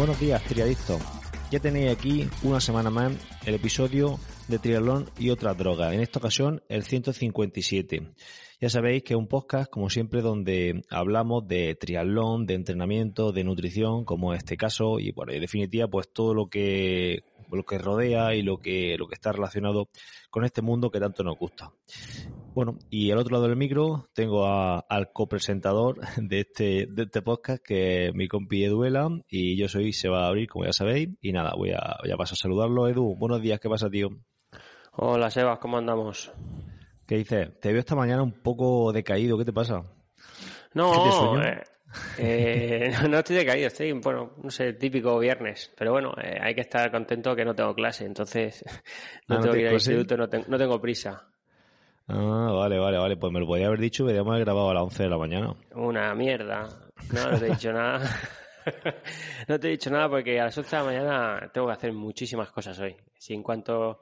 Buenos días, triadictos. Ya tenéis aquí una semana más el episodio de Triatlón y otra droga. En esta ocasión, el 157. Ya sabéis que es un podcast, como siempre, donde hablamos de triatlón, de entrenamiento, de nutrición, como en este caso, y bueno, en definitiva, pues todo lo que lo que rodea y lo que lo que está relacionado con este mundo que tanto nos gusta. Bueno, y al otro lado del micro tengo al copresentador de este, de este podcast, que es mi compi Eduela, y yo soy Seba Abril, como ya sabéis, y nada, voy a, voy a pasar a saludarlo. Edu, buenos días, ¿qué pasa, tío? Hola, Sebas, ¿cómo andamos? ¿Qué dices? Te veo esta mañana un poco decaído, ¿qué te pasa? No, eh, eh, no estoy decaído, estoy, bueno, no sé, típico viernes, pero bueno, eh, hay que estar contento que no tengo clase, entonces no ah, tengo que ir al instituto, no, no, tengo prisa. Ah, vale, vale, vale, pues me lo podía haber dicho, deberíamos haber grabado a las 11 de la mañana. Una mierda, no, no te he dicho nada. no te he dicho nada porque a las 11 de la mañana tengo que hacer muchísimas cosas hoy. Si en cuanto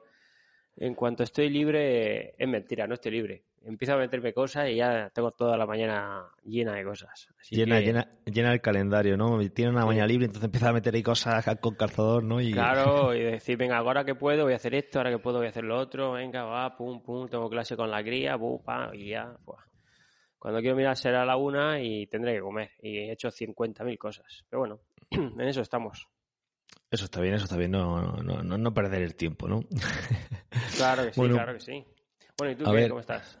en cuanto estoy libre, es mentira, no estoy libre. Empiezo a meterme cosas y ya tengo toda la mañana llena de cosas. llena, llena, llena el calendario, ¿no? Tiene una mañana libre, entonces empieza a meter ahí cosas con calzador, ¿no? Y... Claro, y decir, venga, ahora que puedo voy a hacer esto, ahora que puedo voy a hacer lo otro, venga, va, pum, pum, tengo clase con la cría, pum, pa, y ya, pues. Cuando quiero mirar será la una y tendré que comer. Y he hecho 50.000 cosas. Pero bueno, en eso estamos. Eso está bien, eso está bien, no, no, no, no perder el tiempo, ¿no? Claro que sí, claro que sí. Bueno, ¿y tú qué, cómo estás?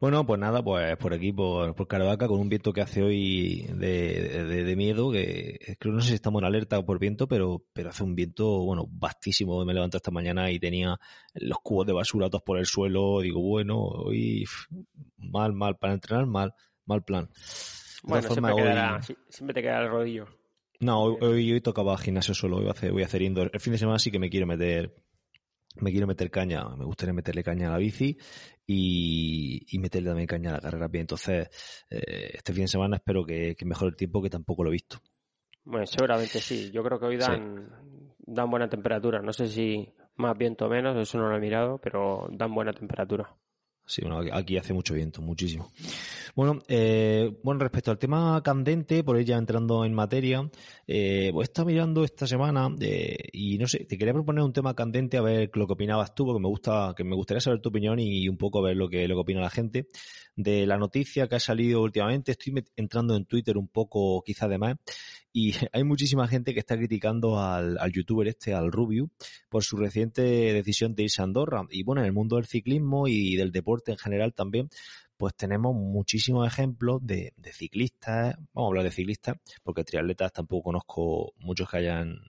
Bueno, pues nada, pues por aquí, por, por Caravaca, con un viento que hace hoy de, de, miedo, que creo no sé si estamos en alerta por viento, pero, pero hace un viento, bueno, vastísimo. Me levanté esta mañana y tenía los cubos de basura todos por el suelo. Digo, bueno, hoy mal, mal, para entrenar, mal, mal plan. bueno, siempre, quedará, siempre te queda el rodillo. No, hoy, hoy, tocaba gimnasio solo, voy a hacer, voy a hacer indoor. El fin de semana sí que me quiero meter, me quiero meter caña, me gustaría meterle caña a la bici y, y meterle también caña a la carrera bien. Entonces, eh, este fin de semana espero que, que, mejore el tiempo, que tampoco lo he visto. Bueno, seguramente sí. Yo creo que hoy dan, dan buena temperatura. No sé si más viento o menos, eso no lo he mirado, pero dan buena temperatura. Sí, bueno, aquí hace mucho viento, muchísimo. Bueno, eh, bueno, respecto al tema candente, por ella entrando en materia, eh, pues mirando esta semana eh, y no sé, te quería proponer un tema candente a ver lo que opinabas tú, porque me gusta, que me gustaría saber tu opinión y un poco ver lo que, lo que opina la gente de la noticia que ha salido últimamente. Estoy entrando en Twitter un poco, quizá de más, y hay muchísima gente que está criticando al, al youtuber este, al Rubio, por su reciente decisión de irse a Andorra. Y bueno, en el mundo del ciclismo y del deporte en general también, pues tenemos muchísimos ejemplos de, de ciclistas, vamos a hablar de ciclistas, porque triatletas tampoco conozco muchos que hayan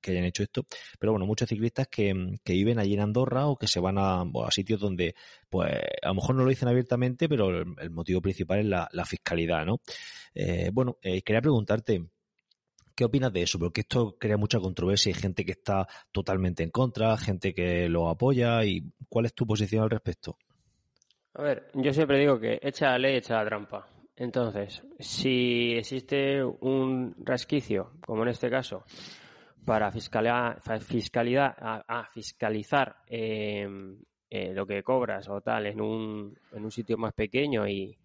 que hayan hecho esto, pero bueno, muchos ciclistas que, que viven allí en Andorra o que se van a, a, sitios donde, pues, a lo mejor no lo dicen abiertamente, pero el, motivo principal es la, la fiscalidad, ¿no? Eh, bueno, eh, quería preguntarte, ¿Qué opinas de eso? Porque esto crea mucha controversia. Hay gente que está totalmente en contra, gente que lo apoya. ¿Y cuál es tu posición al respecto? A ver, yo siempre digo que echa la ley, echa la trampa. Entonces, si existe un resquicio, como en este caso, para fiscalidad, fiscalidad a, fiscalizar em, eh, lo que cobras o tal en un, en un sitio más pequeño y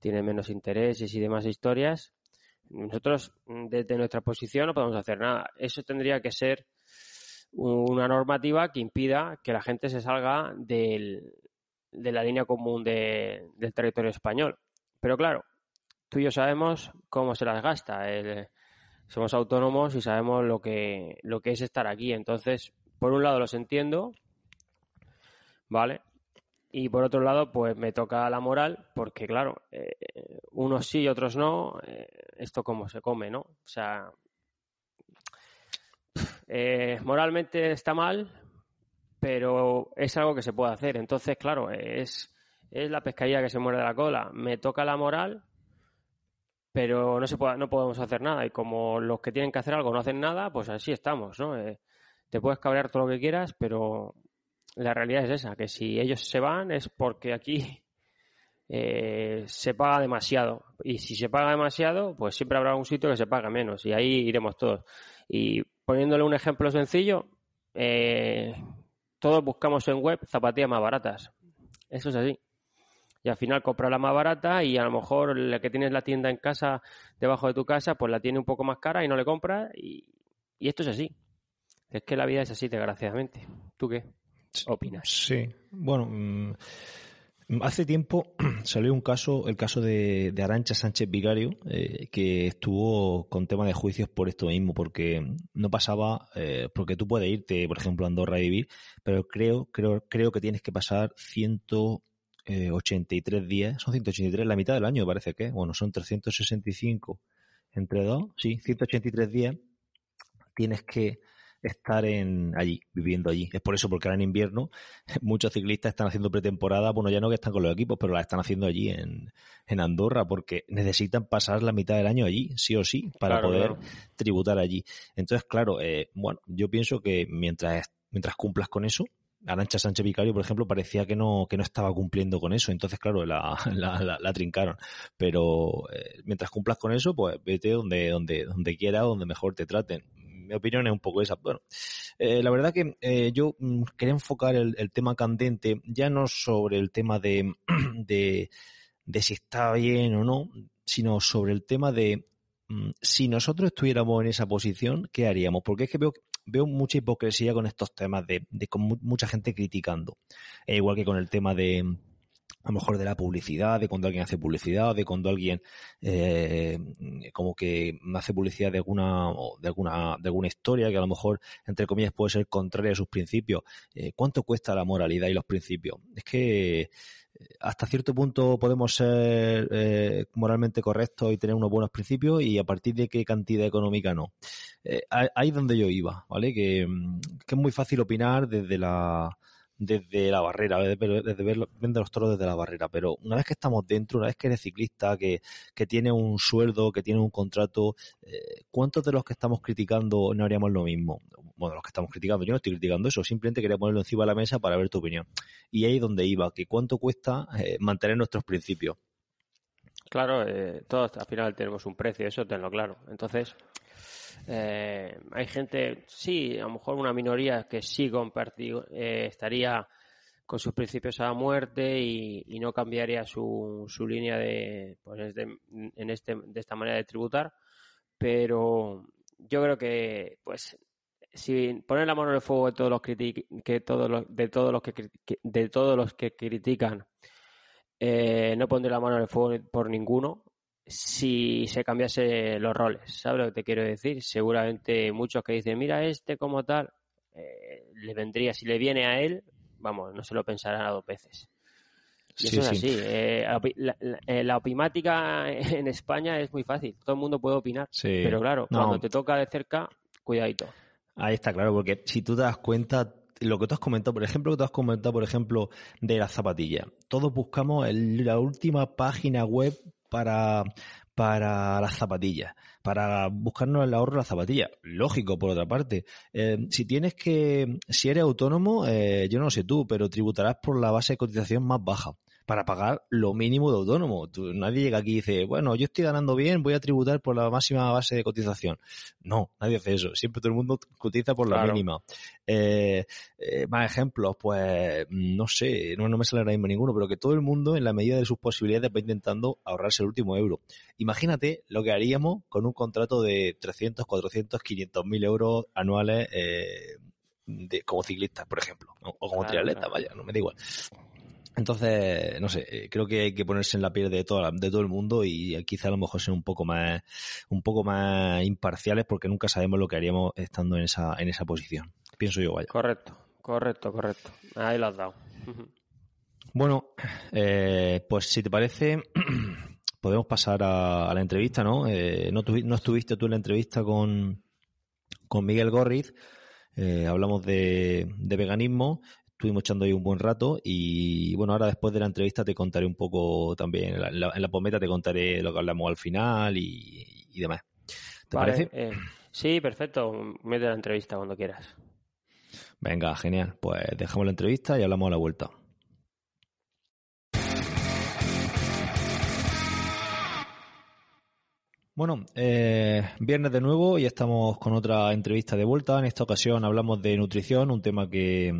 tiene menos intereses y demás historias, nosotros, mm, desde nuestra posición, no podemos hacer nada. Eso tendría que ser una normativa que impida que la gente se salga del, de la línea común de, del territorio español. Pero claro, tú y yo sabemos cómo se las gasta. somos autónomos y sabemos lo que, lo que es estar aquí. Entonces, por un lado los entiendo, ¿vale? Y por otro lado, pues me toca la moral, porque claro, eh, unos sí y otros no, eh, esto como se come, ¿no? O sea, eh, moralmente está mal, pero es algo que se puede hacer. Entonces, claro, es, es la pescadilla que se muere de la cola. Me toca la moral, pero no se puede, no podemos hacer nada. Y como los que tienen que hacer algo no hacen nada, pues así estamos, ¿no? te puedes cabrear todo lo que quieras, pero la realidad es esa, que si ellos se van es porque aquí eh, se paga demasiado. Y si se paga demasiado, pues siempre habrá un sitio que se paga menos y ahí iremos todos. Y poniéndole un ejemplo sencillo, eh, todos buscamos en web zapatillas más baratas. Eso es así. Y al final compras la más barata y a lo mejor la que tienes la tienda en casa, debajo de tu casa, pues la tiene un poco más cara y no le compras y Y esto es así. Es que la vida es así, desgraciadamente. ¿Tú qué opinas? Sí, bueno, mm, hace tiempo salió un caso, el caso de, Arancha Sánchez Vicario, eh, que estuvo con tema de juicios por esto mismo, porque no pasaba, eh, porque tú puedes irte, por ejemplo, a Andorra a vivir, pero creo, creo, creo que tienes que pasar 183 días, son 183, la mitad del año parece que, bueno, son 365 entre dos, sí, 183 días, tienes que estar en allí, viviendo allí. Es por eso, porque ahora en invierno muchos ciclistas están haciendo pretemporada, bueno, ya no que están con los equipos, pero la están haciendo allí en, en Andorra, porque necesitan pasar la mitad del año allí, sí o sí, para poder tributar allí. Entonces, claro, eh, bueno, yo pienso que mientras, mientras cumplas con eso, Arancha Sánchez Vicario, por ejemplo, parecía que no, que no estaba cumpliendo con eso. Entonces, claro, la, la, la, trincaron. Pero eh, mientras cumplas con eso, pues vete donde, donde, donde quiera, donde mejor te traten mi opinión es un poco esa. Bueno, eh, la verdad que eh, yo mm, quería enfocar el, tema candente ya no sobre el tema de, de, de, si está bien o no, sino sobre el tema de mm, si nosotros estuviéramos en esa posición, ¿qué haríamos? Porque es que veo, mucha hipocresía con estos temas de, de con mucha gente criticando. Eh, igual que con el tema de a lo mejor de la publicidad, de cuando alguien hace publicidad, de cuando alguien eh, como que hace publicidad de alguna, de alguna, de alguna historia que a lo mejor, entre comillas, puede ser contraria a sus principios. Eh, ¿Cuánto cuesta la moralidad y los principios? Es que eh, hasta cierto punto podemos ser moralmente correctos y tener unos buenos principios y a partir de qué cantidad económica no. Ahí es donde yo iba, ¿vale? Que, que es muy fácil opinar desde la desde la barrera, desde, ver, los toros desde la barrera. Pero una vez que estamos dentro, una vez que eres ciclista, que, que tiene un sueldo, que tiene un contrato, eh, ¿cuántos de los que estamos criticando no haríamos lo mismo? Bueno, los que estamos criticando, yo no estoy criticando eso, simplemente quería ponerlo encima de la mesa para ver tu opinión. Y ahí es donde iba, que cuánto cuesta eh, mantener nuestros principios. Claro, eh, todos al final tenemos un precio, eso tenlo claro. Entonces, eh, hay gente, sí, a lo mejor una minoría que sí compartió, eh, estaría con sus principios a la muerte y, no cambiaría su, su línea de, pues en este, de esta manera de tributar. Pero yo creo que, pues, si poner la mano en el fuego de todos los que todos los, de todos los que, de todos los que critican, eh, no pondré la mano en el fuego por ninguno, si se cambiase los roles, ¿sabes lo que te quiero decir? Seguramente muchos que dicen, mira este como tal, eh, le vendría, si le viene a él, vamos, no se lo pensarán a dos veces. Y eso es así. Eh, eh, la, opimática en España es muy fácil, todo el mundo puede opinar, pero claro, cuando te toca de cerca, cuidadito. Ahí está claro, porque si tú te das cuenta, lo que tú has comentado, por ejemplo, que tú has comentado, por ejemplo, de las zapatillas. Todos buscamos la última página web para, para las zapatillas, para buscarnos el ahorro de las zapatillas. Lógico, por otra parte. Eh, si tienes que, si eres autónomo, eh, yo no sé tú, pero tributarás por la base de cotización más baja para pagar lo mínimo de autónomo. nadie llega aquí y dice, bueno, yo estoy ganando bien, voy a tributar por la máxima base de cotización. No, nadie hace eso. Siempre todo el mundo cotiza por la mínima. Eh, eh, más ejemplos, pues no sé, no, no me sale ahora mismo ninguno, pero que todo el mundo, en la medida de sus posibilidades, va intentando ahorrarse el último euro. Imagínate lo que haríamos con un contrato de 300, 400, 500 mil euros anuales eh, de, como ciclistas, por ejemplo, o como triatleta, vaya, no me da igual. Entonces, no sé, eh, creo que hay que ponerse en la piel de, toda, de todo el mundo y quizá a lo mejor ser un poco más, un poco más imparciales porque nunca sabemos lo que haríamos estando en esa, en esa posición. Pienso yo, vaya. Correcto, correcto, correcto. Ahí lo has dado. Bueno, eh, pues si te parece, podemos pasar a, la entrevista, ¿no? Eh, no, no, estuviste tú en la entrevista con, con Miguel Gorriz. hablamos de, de, veganismo estuvimos echando ahí un buen rato y bueno, ahora después de la entrevista te contaré un poco también, en la, en pometa te contaré lo que hablamos al final y, demás. ¿Te parece? Eh, sí, perfecto. Mete la entrevista cuando quieras. Venga, genial. Pues dejamos la entrevista y hablamos a la vuelta. Bueno, eh, viernes de nuevo y estamos con otra entrevista de vuelta. En esta ocasión hablamos de nutrición, un tema que,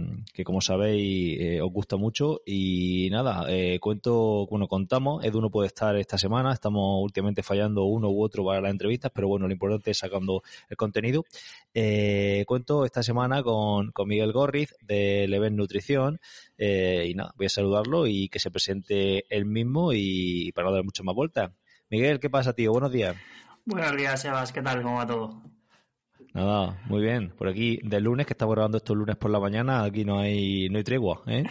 como sabéis eh, os gusta mucho. Y nada, eh, cuento, bueno, contamos, Edu no puede estar esta semana, estamos últimamente fallando uno u otro para las entrevistas, pero bueno, lo importante es sacando el contenido. cuento esta semana con, con Miguel Gorriz de Leven Nutrición y nada, voy a saludarlo y que se presente él mismo y para no dar mucho más vueltas. Miguel, ¿qué pasa, tío? Buenos días. Buenos días, Sebas. ¿Qué tal? ¿Cómo va todo? Nada, muy bien. Por aquí, del lunes, que estamos grabando estos lunes por la mañana, aquí no hay, no hay tregua, ¿eh?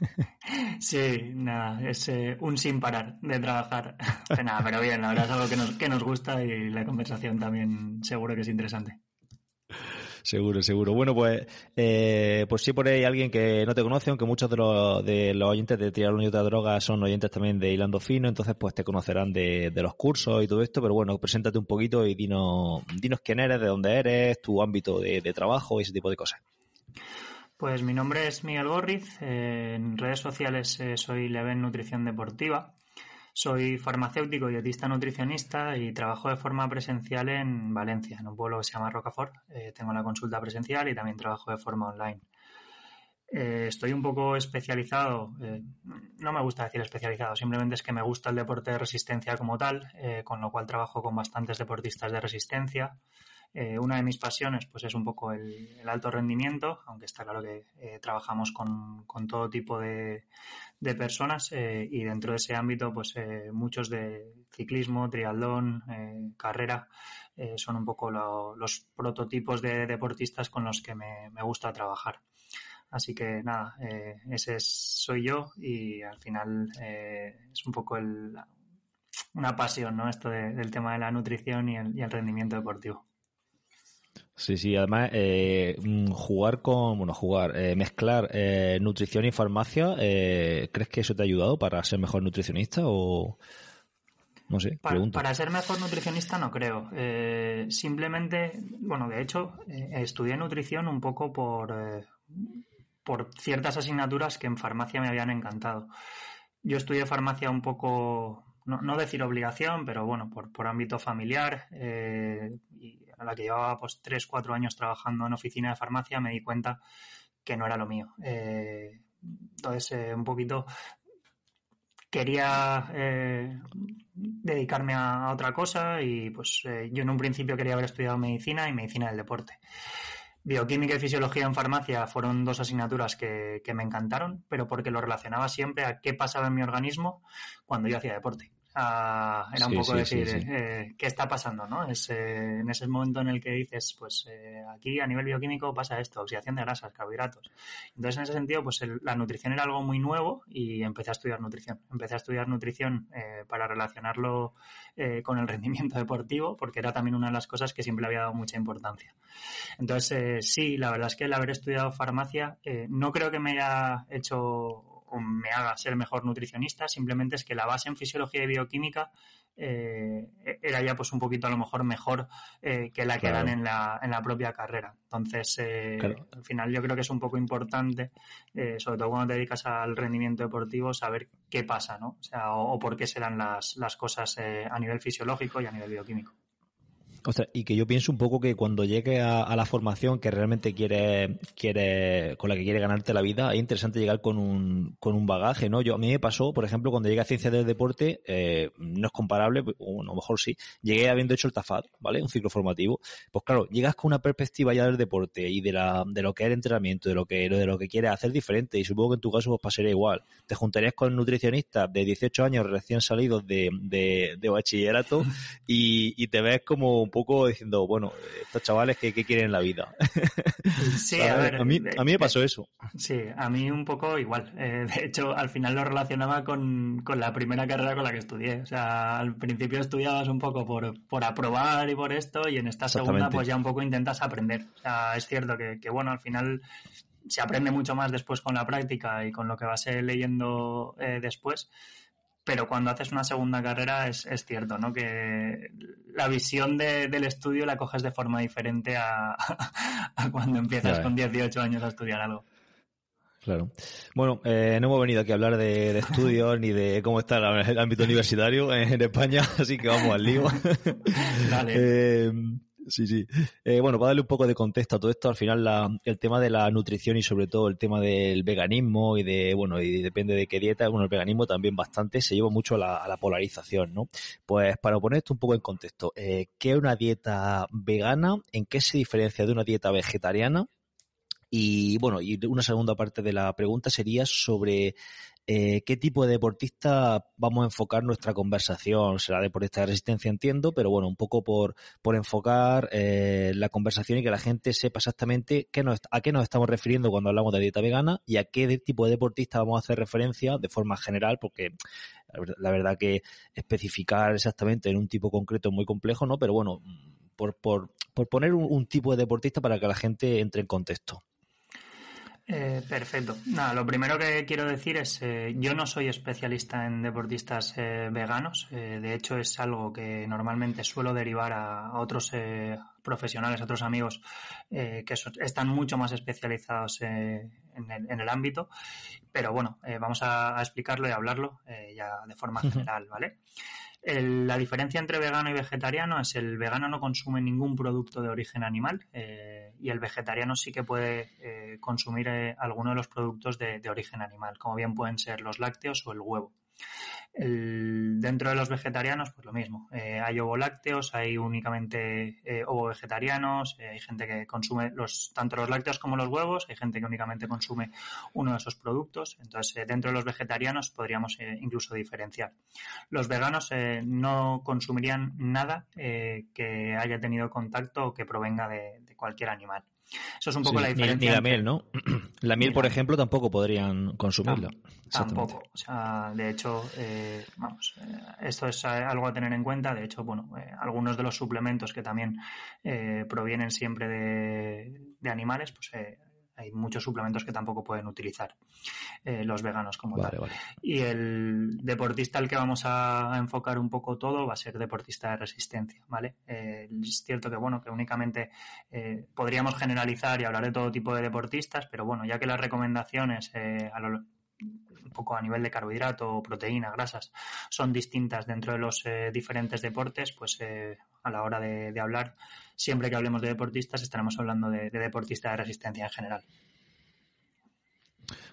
Sí, nada, es eh, un sin parar de trabajar. nada, pero bien, la verdad es algo que nos, que nos gusta y la conversación también seguro que es interesante. Seguro, seguro. Bueno, pues, eh, pues sí por ahí alguien que no te conoce, aunque muchos de los, de los oyentes de Tirar de Droga son oyentes también de Hilando Fino, entonces pues te conocerán de, los cursos y todo esto, pero bueno, preséntate un poquito y dinos, dinos quién eres, de dónde eres, tu ámbito de, trabajo y ese tipo de cosas. Pues mi nombre es Miguel Gorriz, en redes sociales eh, soy Leven Nutrición Deportiva. Soy farmacéutico, dietista nutricionista y trabajo de forma presencial en Valencia, en un pueblo que se llama Rocafort. Eh, tengo la consulta presencial y también trabajo de forma online. Eh, estoy un poco especializado, eh, no me gusta decir especializado, simplemente es que me gusta el deporte de resistencia como tal, con lo cual trabajo con bastantes deportistas de resistencia. Una de mis pasiones pues es un poco el, alto rendimiento, aunque está claro que trabajamos con, todo tipo de, de personas eh, y dentro de ese ámbito pues eh, muchos de ciclismo, triatlón, eh, carrera son un poco los prototipos de deportistas con los que me, gusta trabajar. Así que nada, ese soy yo y al final es un poco el, una pasión, ¿no? Esto del tema de la nutrición y el rendimiento deportivo. Sí, sí, además eh, mm, jugar con, bueno, jugar, eh, mezclar eh, nutrición y farmacia, ¿crees que eso te ha ayudado para ser mejor nutricionista o no sé? Para, ser mejor nutricionista no creo. simplemente, bueno, de hecho, estudié nutrición un poco por, por ciertas asignaturas que en farmacia me habían encantado. Yo estudié farmacia un poco, no, no decir obligación, pero bueno, por, por ámbito familiar y la que llevaba pues tres, cuatro años trabajando en oficina de farmacia, me di cuenta que no era lo mío. Eh, entonces, eh, un poquito quería eh, dedicarme a, otra cosa y pues yo en un principio quería haber estudiado medicina y medicina del deporte. Bioquímica y fisiología en farmacia fueron dos asignaturas que me encantaron, pero porque lo relacionaba siempre a qué pasaba en mi organismo cuando yo hacía deporte era un poco decir eh, qué está pasando, ¿no? Es, eh, en ese momento en el que dices, pues eh, aquí a nivel bioquímico pasa esto, oxidación de grasas, carbohidratos. Entonces, en ese sentido, pues la nutrición era algo muy nuevo y empecé a estudiar nutrición. Empecé a estudiar nutrición para relacionarlo con el rendimiento deportivo, porque era también una de las cosas que siempre había dado mucha importancia. Entonces, sí, la verdad es que el haber estudiado farmacia no creo que me haya hecho me haga ser mejor nutricionista, simplemente es que la base en fisiología y bioquímica eh, era ya pues un poquito a lo mejor mejor eh, que la que eran en la, en la propia carrera. Entonces, eh, al final yo creo que es un poco importante, sobre todo cuando te dedicas al rendimiento deportivo, saber qué pasa, ¿no? O sea, o, por qué se dan las, las cosas a nivel fisiológico y a nivel bioquímico y que yo pienso un poco que cuando llegue a, la formación que realmente quiere, quiere, con la que quiere ganarte la vida, es interesante llegar con un, con un bagaje, ¿no? Yo, a mí me pasó, por ejemplo, cuando llegué a ciencia del deporte, eh, no es comparable, o a lo mejor sí, llegué habiendo hecho el TAFAD, ¿vale? Un ciclo formativo. Pues claro, llegas con una perspectiva ya del deporte y de la, de lo que es el entrenamiento, de lo que, de lo que quieres hacer diferente, y supongo que en tu caso pues pasaría igual. Te juntarías con nutricionistas de 18 años recién salidos de, de, de bachillerato y, y te ves como poco diciendo, bueno, estos chavales, ¿qué, quieren en la vida? Sí, a, ver, a mí, a mí me pasó eso. Sí, a mí un poco igual. Eh, de hecho, al final lo relacionaba con, con, la primera carrera con la que estudié. O sea, al principio estudiabas un poco por, por aprobar y por esto, y en esta segunda pues ya un poco intentas aprender. O sea, es cierto que, que bueno, al final se aprende mucho más después con la práctica y con lo que vas leyendo eh, después pero cuando haces una segunda carrera es, es cierto, ¿no? Que la visión del estudio la coges de forma diferente a, cuando empiezas con 18 años a estudiar algo. Claro. Bueno, eh, no hemos venido aquí a hablar de, estudios ni de cómo está el, ámbito universitario en, España, así que vamos al lío. Dale. Eh, Sí, sí. Eh, bueno, para darle un poco de contexto a todo esto, al final el tema de la nutrición y sobre todo el tema del veganismo y de, bueno, y depende de qué dieta, bueno, el veganismo también bastante se lleva mucho a la, polarización, ¿no? Pues para poner esto un poco en contexto, eh, ¿qué es una dieta vegana? ¿En qué se diferencia de una dieta vegetariana? Y bueno, y una segunda parte de la pregunta sería sobre eh, qué tipo de deportista vamos a enfocar nuestra conversación. Será deportista de resistencia, entiendo, pero bueno, un poco por, por enfocar eh, la conversación y que la gente sepa exactamente a qué nos estamos refiriendo cuando hablamos de dieta vegana y a qué tipo de deportista vamos a hacer referencia de forma general, porque la verdad que especificar exactamente en un tipo concreto es muy complejo, ¿no? Pero bueno, por, por, por poner un tipo de deportista para que la gente entre en contexto. Eh, perfecto. Nada, lo primero que quiero decir es, eh, yo no soy especialista en deportistas eh, veganos. de hecho, es algo que normalmente suelo derivar a, otros profesionales, a otros amigos que están mucho más especializados en el, ámbito. Pero bueno, vamos a, a, explicarlo y a hablarlo ya de forma general, ¿vale? La diferencia entre vegano y vegetariano es el vegano no consume ningún producto de origen animal eh, y el vegetariano sí que puede eh, consumir eh, alguno de los productos de, origen animal, como bien pueden ser los lácteos o el huevo. Dentro de los vegetarianos, pues lo mismo. Eh, hay ovo lácteos, hay únicamente eh, ovo vegetarianos, eh, hay gente que consume los, tanto los lácteos como los huevos, hay gente que únicamente consume uno de esos productos. Entonces, dentro de los vegetarianos podríamos incluso diferenciar. Los veganos no consumirían nada que haya tenido contacto o que provenga de cualquier animal. Eso es un poco la diferencia. Ni, la miel, ¿no? La miel, por ejemplo, tampoco podrían consumirla. tampoco. O sea, de hecho, eh, vamos, eh, esto es algo a tener en cuenta. De hecho, bueno, eh, algunos de los suplementos que también provienen siempre de, de animales, pues hay muchos suplementos que tampoco pueden utilizar eh, los veganos como tal. Y el deportista al que vamos a enfocar un poco todo va a ser deportista de resistencia, ¿vale? Eh, es cierto que, bueno, que únicamente eh, podríamos generalizar y hablar de todo tipo de deportistas, pero bueno, ya que las recomendaciones a un poco a nivel de carbohidrato, proteína, grasas, son distintas dentro de los diferentes deportes, pues a la hora de hablar siempre que hablemos de deportistas estaremos hablando de, deportistas de resistencia en general.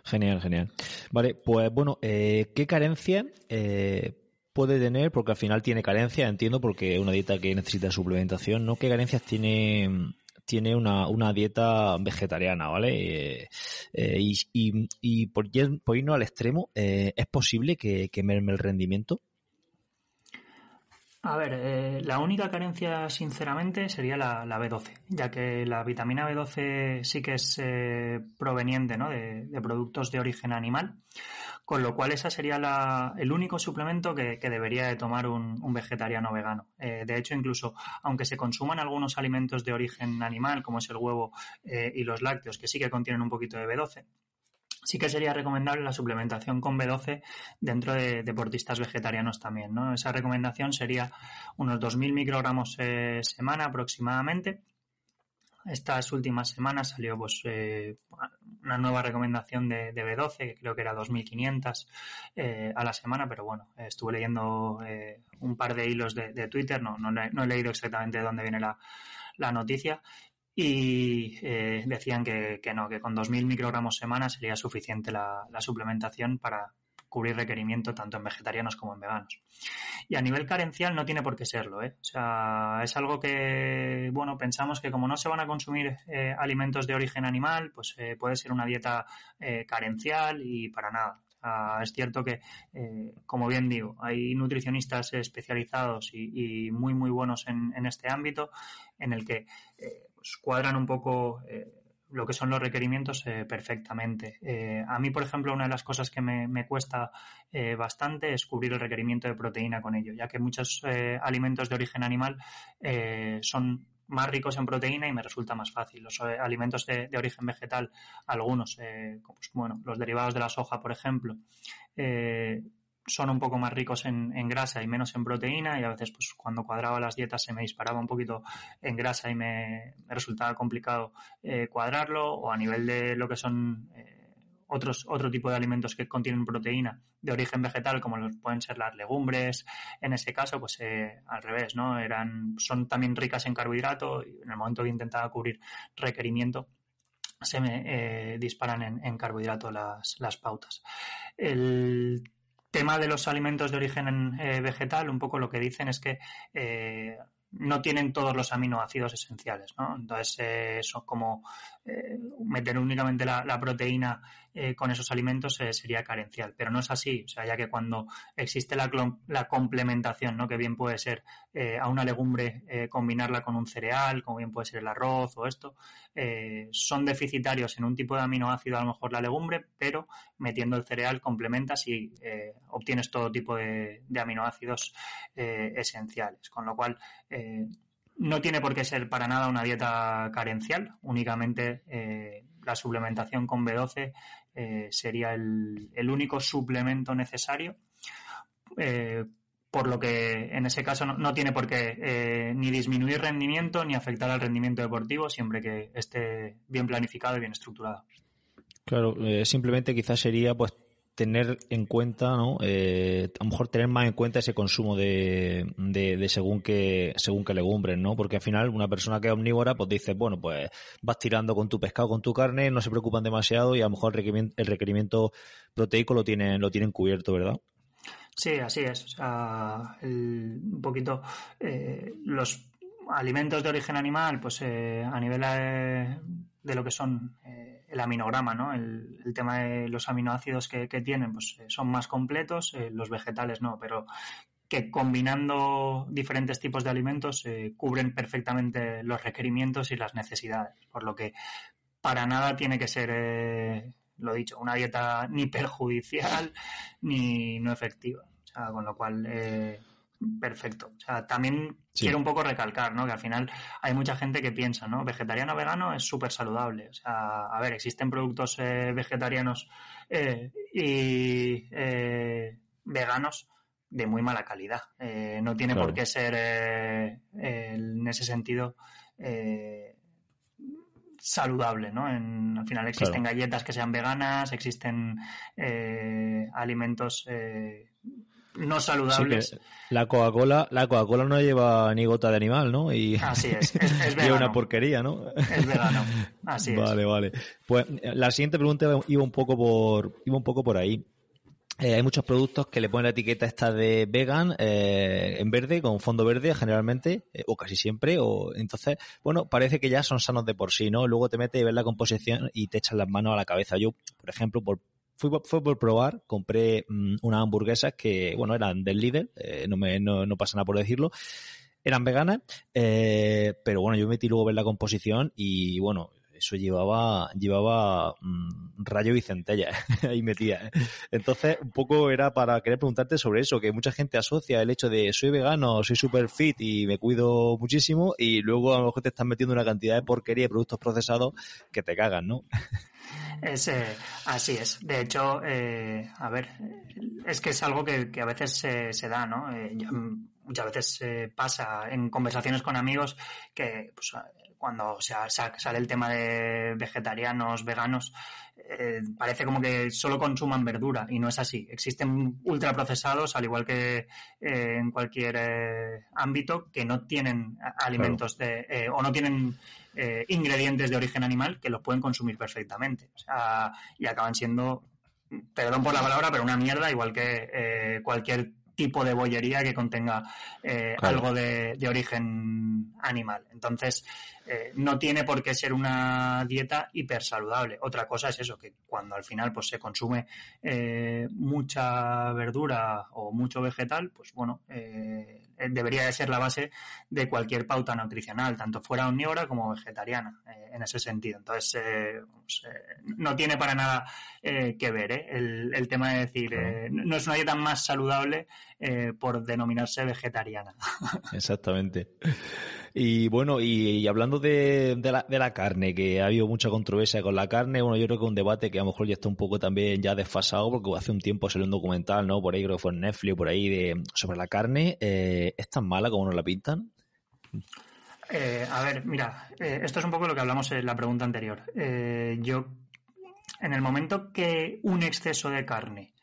Genial, genial. Vale, pues bueno, eh, ¿qué carencia eh, puede tener? Porque al final tiene carencia, entiendo, porque es una dieta que necesita suplementación, ¿no? ¿Qué carencias tiene tiene una, una dieta vegetariana, ¿vale? Eh, y, por, irnos al extremo, ¿es posible que, que merme el rendimiento? A ver, eh, la única carencia, sinceramente, sería la, B12, ya que la vitamina B12 sí que es eh, proveniente ¿no? de, productos de origen animal, con lo cual esa sería la, el único suplemento que, debería de tomar un, vegetariano vegano. Eh, de hecho, incluso aunque se consuman algunos alimentos de origen animal, como es el huevo y los lácteos, que sí que contienen un poquito de B12, sí que sería recomendable la suplementación con B12 dentro de deportistas vegetarianos también. Esa recomendación sería unos 2.000 microgramos eh, semana aproximadamente. Estas últimas semanas salió pues eh, una nueva recomendación de, B12, que creo que era 2.500 eh, a la semana, pero bueno, estuve leyendo un par de hilos de, Twitter, no, no, he leído exactamente de dónde viene la noticia, y eh, decían que, no, que con 2.000 microgramos semana sería suficiente la, suplementación para cubrir requerimiento tanto en vegetarianos como en veganos. Y a nivel carencial no tiene por qué serlo, ¿eh? O sea, es algo que, bueno, pensamos que como no se van a consumir eh, alimentos de origen animal, pues eh, puede ser una dieta carencial y para nada. es cierto que, como bien digo, hay nutricionistas especializados y, muy, muy buenos en, en, este ámbito en el que pues, cuadran un poco eh, lo que son los requerimientos eh, perfectamente. Eh, a mí, por ejemplo, una de las cosas que me, cuesta bastante es cubrir el requerimiento de proteína con ello, ya que muchos alimentos de origen animal son más ricos en proteína y me resulta más fácil. Los alimentos de, origen vegetal, algunos, pues, bueno, los derivados de la soja, por ejemplo, son un poco más ricos en, grasa y menos en proteína y a veces pues cuando cuadraba las dietas se me disparaba un poquito en grasa y me, resultaba complicado eh, cuadrarlo o a nivel de lo que son eh, otros, otro tipo de alimentos que contienen proteína de origen vegetal, como los pueden ser las legumbres, en ese caso, pues eh, al revés, ¿no? Eran, son también ricas en carbohidrato y en el momento que intentaba cubrir requerimiento, se me disparan en, carbohidrato las, las, pautas. El tema de los alimentos de origen eh, vegetal, un poco lo que dicen es que eh, no tienen todos los aminoácidos esenciales, ¿no? Entonces, eh, eso como eh, meter únicamente la, proteína eh, con esos alimentos sería carencial, pero no es así, o sea, ya que cuando existe la, la complementación, ¿no? Que bien puede ser a una legumbre combinarla con un cereal, como bien puede ser el arroz o esto, son deficitarios en un tipo de aminoácido, a lo mejor la legumbre, pero metiendo el cereal complementas y obtienes todo tipo de, aminoácidos esenciales, con lo cual eh, no tiene por qué ser para nada una dieta carencial, únicamente eh, la suplementación con B12 eh, sería el, único suplemento necesario, por lo que en ese caso no, tiene por qué ni disminuir rendimiento ni afectar al rendimiento deportivo, siempre que esté bien planificado y bien estructurado. Claro, simplemente quizás sería pues tener en cuenta, ¿no? Eh, a lo mejor tener más en cuenta ese consumo de, de, según que según que legumbres, ¿no? Porque al final una persona que es omnívora, pues dice, bueno, pues vas tirando con tu pescado, con tu carne, no se preocupan demasiado y a lo mejor el requerimiento, proteico lo tienen, lo tienen cubierto, ¿verdad? Sí, así es. O sea, un poquito eh, los alimentos de origen animal, pues eh, a nivel de lo que son el aminograma, ¿no? El, tema de los aminoácidos que, tienen, pues eh, son más completos, eh, los vegetales no, pero que combinando diferentes tipos de alimentos eh, cubren perfectamente los requerimientos y las necesidades, por lo que para nada tiene que ser, lo dicho, una dieta ni perjudicial ni no efectiva. Con lo cual perfecto. O sea, también quiero un poco recalcar, ¿no? Que al final hay mucha gente que piensa, ¿no? Vegetariano vegano es súper saludable. O sea, a ver, existen productos eh, vegetarianos eh, y eh, veganos de muy mala calidad. no tiene por qué ser en ese sentido saludable, ¿no? En, al final existen galletas que sean veganas, existen alimentos no saludables. la Coca-Cola, la Coca-Cola no lleva ni gota de animal, ¿no? Y Así es, es, vegano. una porquería, ¿no? Es vegano, así es. Vale, vale. Pues la siguiente pregunta iba un poco por, iba un poco por ahí. Eh, hay muchos productos que le ponen la etiqueta esta de vegan eh, en verde, con fondo verde generalmente, eh, o casi siempre, o entonces, bueno, parece que ya son sanos de por sí, ¿no? Luego te metes y ves la composición y te echas las manos a la cabeza. Yo, por ejemplo, por fue por probar, compré mm, unas hamburguesas que, bueno, eran del líder, eh, no, me, no, no, pasa nada por decirlo. Eran veganas, eh, pero bueno, yo metí luego a ver la composición y bueno, eso llevaba, llevaba mm, rayo y centella ahí metía. ¿eh? Entonces, un poco era para querer preguntarte sobre eso, que mucha gente asocia el hecho de soy vegano, soy super fit y me cuido muchísimo y luego a lo mejor te están metiendo una cantidad de porquería de productos procesados que te cagan, ¿no? Es, eh, así es. De hecho, eh, a ver, es que es algo que, a veces se da, ¿no? Eh, muchas veces pasa en conversaciones con amigos que pues, cuando sale el tema de vegetarianos, veganos, eh, parece como que solo consuman verdura y no es así. Existen ultraprocesados, al igual que eh, en cualquier eh, ámbito, que no tienen alimentos de, o no tienen ingredientes de origen animal que los pueden consumir perfectamente. y acaban siendo, perdón por la palabra, pero una mierda, igual que cualquier tipo de bollería que contenga algo de, de, origen animal. Entonces, eh, no tiene por qué ser una dieta hiper saludable. Otra cosa es eso, que cuando al final pues se consume eh, mucha verdura o mucho vegetal, pues bueno, eh, debería de ser la base de cualquier pauta nutricional, tanto fuera omnívora como vegetariana, en ese sentido. Entonces, pues, no tiene para nada que ver el, el, tema de decir, no es una dieta más saludable por denominarse vegetariana. Exactamente. Y bueno, y, hablando de, la, carne, que ha habido mucha controversia con la carne, bueno, yo creo que un debate que a lo mejor ya está un poco también ya desfasado, porque hace un tiempo salió un documental, ¿no? Por ahí creo que fue en Netflix, por ahí, de, sobre la carne. Eh, ¿Es tan mala como nos la pintan? Eh, a ver, mira, eh, esto es un poco lo que hablamos en la pregunta anterior. yo en el momento que un exceso de carne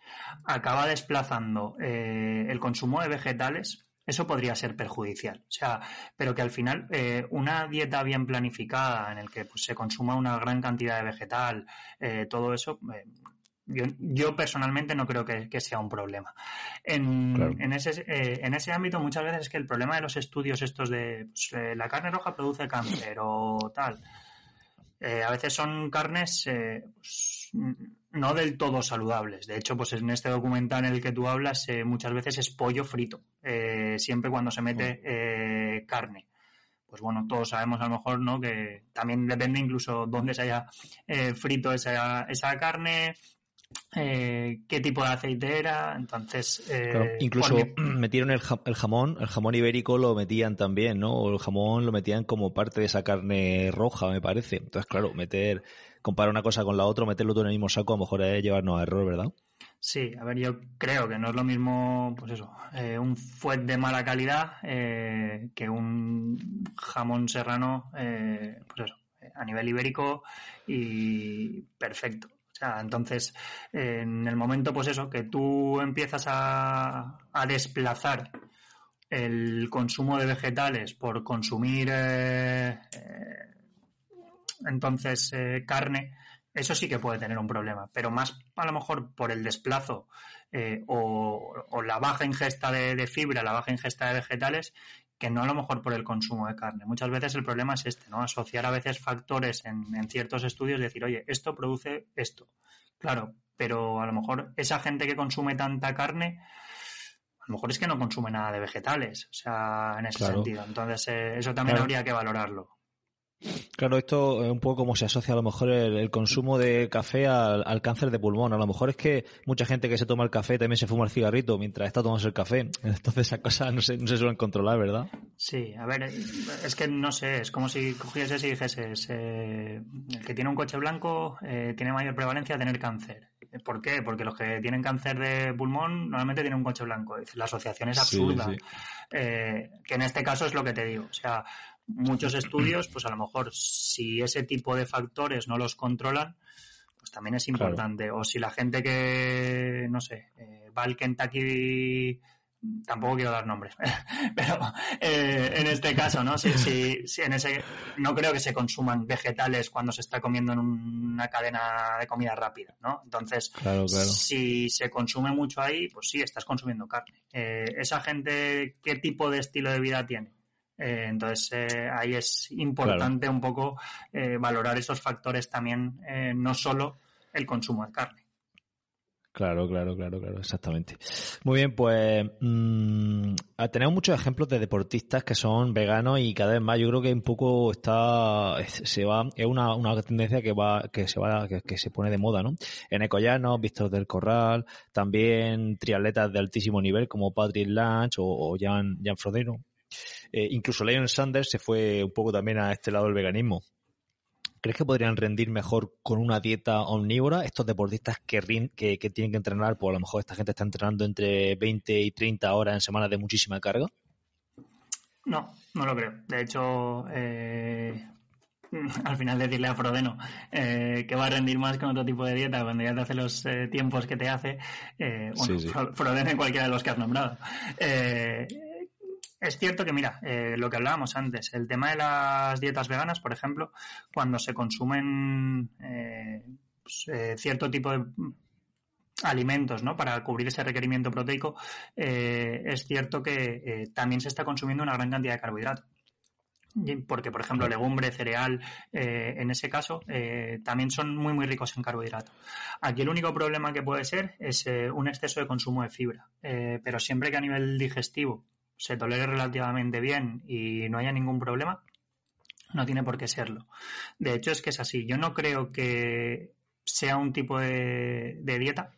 acaba desplazando el consumo de vegetales, eso podría ser perjudicial. O sea, pero que al final eh, una dieta bien planificada en el que pues, se consuma una gran cantidad de vegetal, eh, todo eso, yo, personalmente no creo que, sea un problema. En, ese, en ese ámbito muchas veces es que el problema de los estudios estos de pues, la carne roja produce cáncer o tal, a veces son carnes pues, no del todo saludables. De hecho, pues en este documental en el que tú hablas, eh, muchas veces es pollo frito, eh, siempre cuando se mete eh, carne. Pues bueno, todos sabemos a lo mejor, ¿no? Que también depende incluso dónde se haya frito esa, esa carne, qué tipo de aceite era, entonces... incluso metieron el, el, jamón, el jamón ibérico lo metían también, ¿no? O el jamón lo metían como parte de esa carne roja, me parece. Entonces, claro, meter comparar una cosa con la otra, meterlo todo en el mismo saco, a lo mejor es llevarnos a error, ¿verdad? Sí, a ver, yo creo que no es lo mismo, pues eso, eh, un fuet de mala calidad eh, que un jamón serrano, eh, pues eso, a nivel ibérico y perfecto. O sea, entonces, en el momento, pues eso, que tú empiezas a, a desplazar el consumo de vegetales por consumir entonces eh, carne, eso sí que puede tener un problema, pero más a lo mejor por el desplazo eh, o, la baja ingesta de, fibra, la baja ingesta de vegetales, que no a lo mejor por el consumo de carne. Muchas veces el problema es este, ¿no? Asociar a veces factores en, ciertos estudios, decir, oye, esto produce esto. Claro, pero a lo mejor esa gente que consume tanta carne, a lo mejor es que no consume nada de vegetales, o sea, en ese sentido. Entonces, eh, eso también habría que valorarlo. Claro, esto es un poco como se asocia a lo mejor el, consumo de café al, cáncer de pulmón. A lo mejor es que mucha gente que se toma el café también se fuma el cigarrito mientras está tomando el café. Entonces esas cosas no se, no se suelen controlar, ¿verdad? Sí, a ver, es que no sé, es como si cogieses y dijeses, eh, el que tiene un coche blanco eh, tiene mayor prevalencia de tener cáncer. ¿Por qué? Porque los que tienen cáncer de pulmón normalmente tienen un coche blanco. La asociación es absurda. Eh, que en este caso es lo que te digo. O sea, muchos estudios, pues a lo mejor si ese tipo de factores no los controlan, pues también es importante. O si la gente que, no sé, eh, va al Kentucky, tampoco quiero dar nombres, pero eh, en este caso, ¿no? Si, si, en ese, no creo que se consuman vegetales cuando se está comiendo en una cadena de comida rápida, ¿no? Entonces, si se consume mucho ahí, pues sí, estás consumiendo carne. Eh, esa gente, ¿qué tipo de estilo de vida tiene? Eh, entonces eh, ahí es importante un poco eh, valorar esos factores también, no solo el consumo de carne. Claro, claro, claro, claro, exactamente. Muy bien, pues mmm, tenemos muchos ejemplos de deportistas que son veganos y cada vez más yo creo que un poco está se va es una, una tendencia que va que se va que, se pone de moda, ¿no? En Ecollano, Víctor del Corral, también triatletas de altísimo nivel como Patrick Lange o, Jan, Jan Frodeno, eh, incluso Leon Sanders se fue un poco también a este lado del veganismo. ¿Crees que podrían rendir mejor con una dieta omnívora estos deportistas que, que, tienen que entrenar? Pues a lo mejor esta gente está entrenando entre 20 y 30 horas en semanas de muchísima carga. No, no lo creo. De hecho, eh, al final decirle a Frodeno eh, que va a rendir más con otro tipo de dieta cuando ya te hace los tiempos que te hace, bueno, Frodeno en cualquiera de los que has nombrado. Es cierto que, mira, eh, lo que hablábamos antes, el tema de las dietas veganas, por ejemplo, cuando se consumen eh, pues, eh, cierto tipo de alimentos ¿no? para cubrir ese requerimiento proteico, es cierto que también se está consumiendo una gran cantidad de carbohidratos porque por ejemplo legumbre, cereal, en ese caso también son muy muy ricos en carbohidratos. Aquí el único problema que puede ser es un exceso de consumo de fibra, pero siempre que a nivel digestivo se tolere relativamente bien y no haya ningún problema, no tiene por qué serlo. De hecho, es que es así. Yo no creo que sea un tipo de, dieta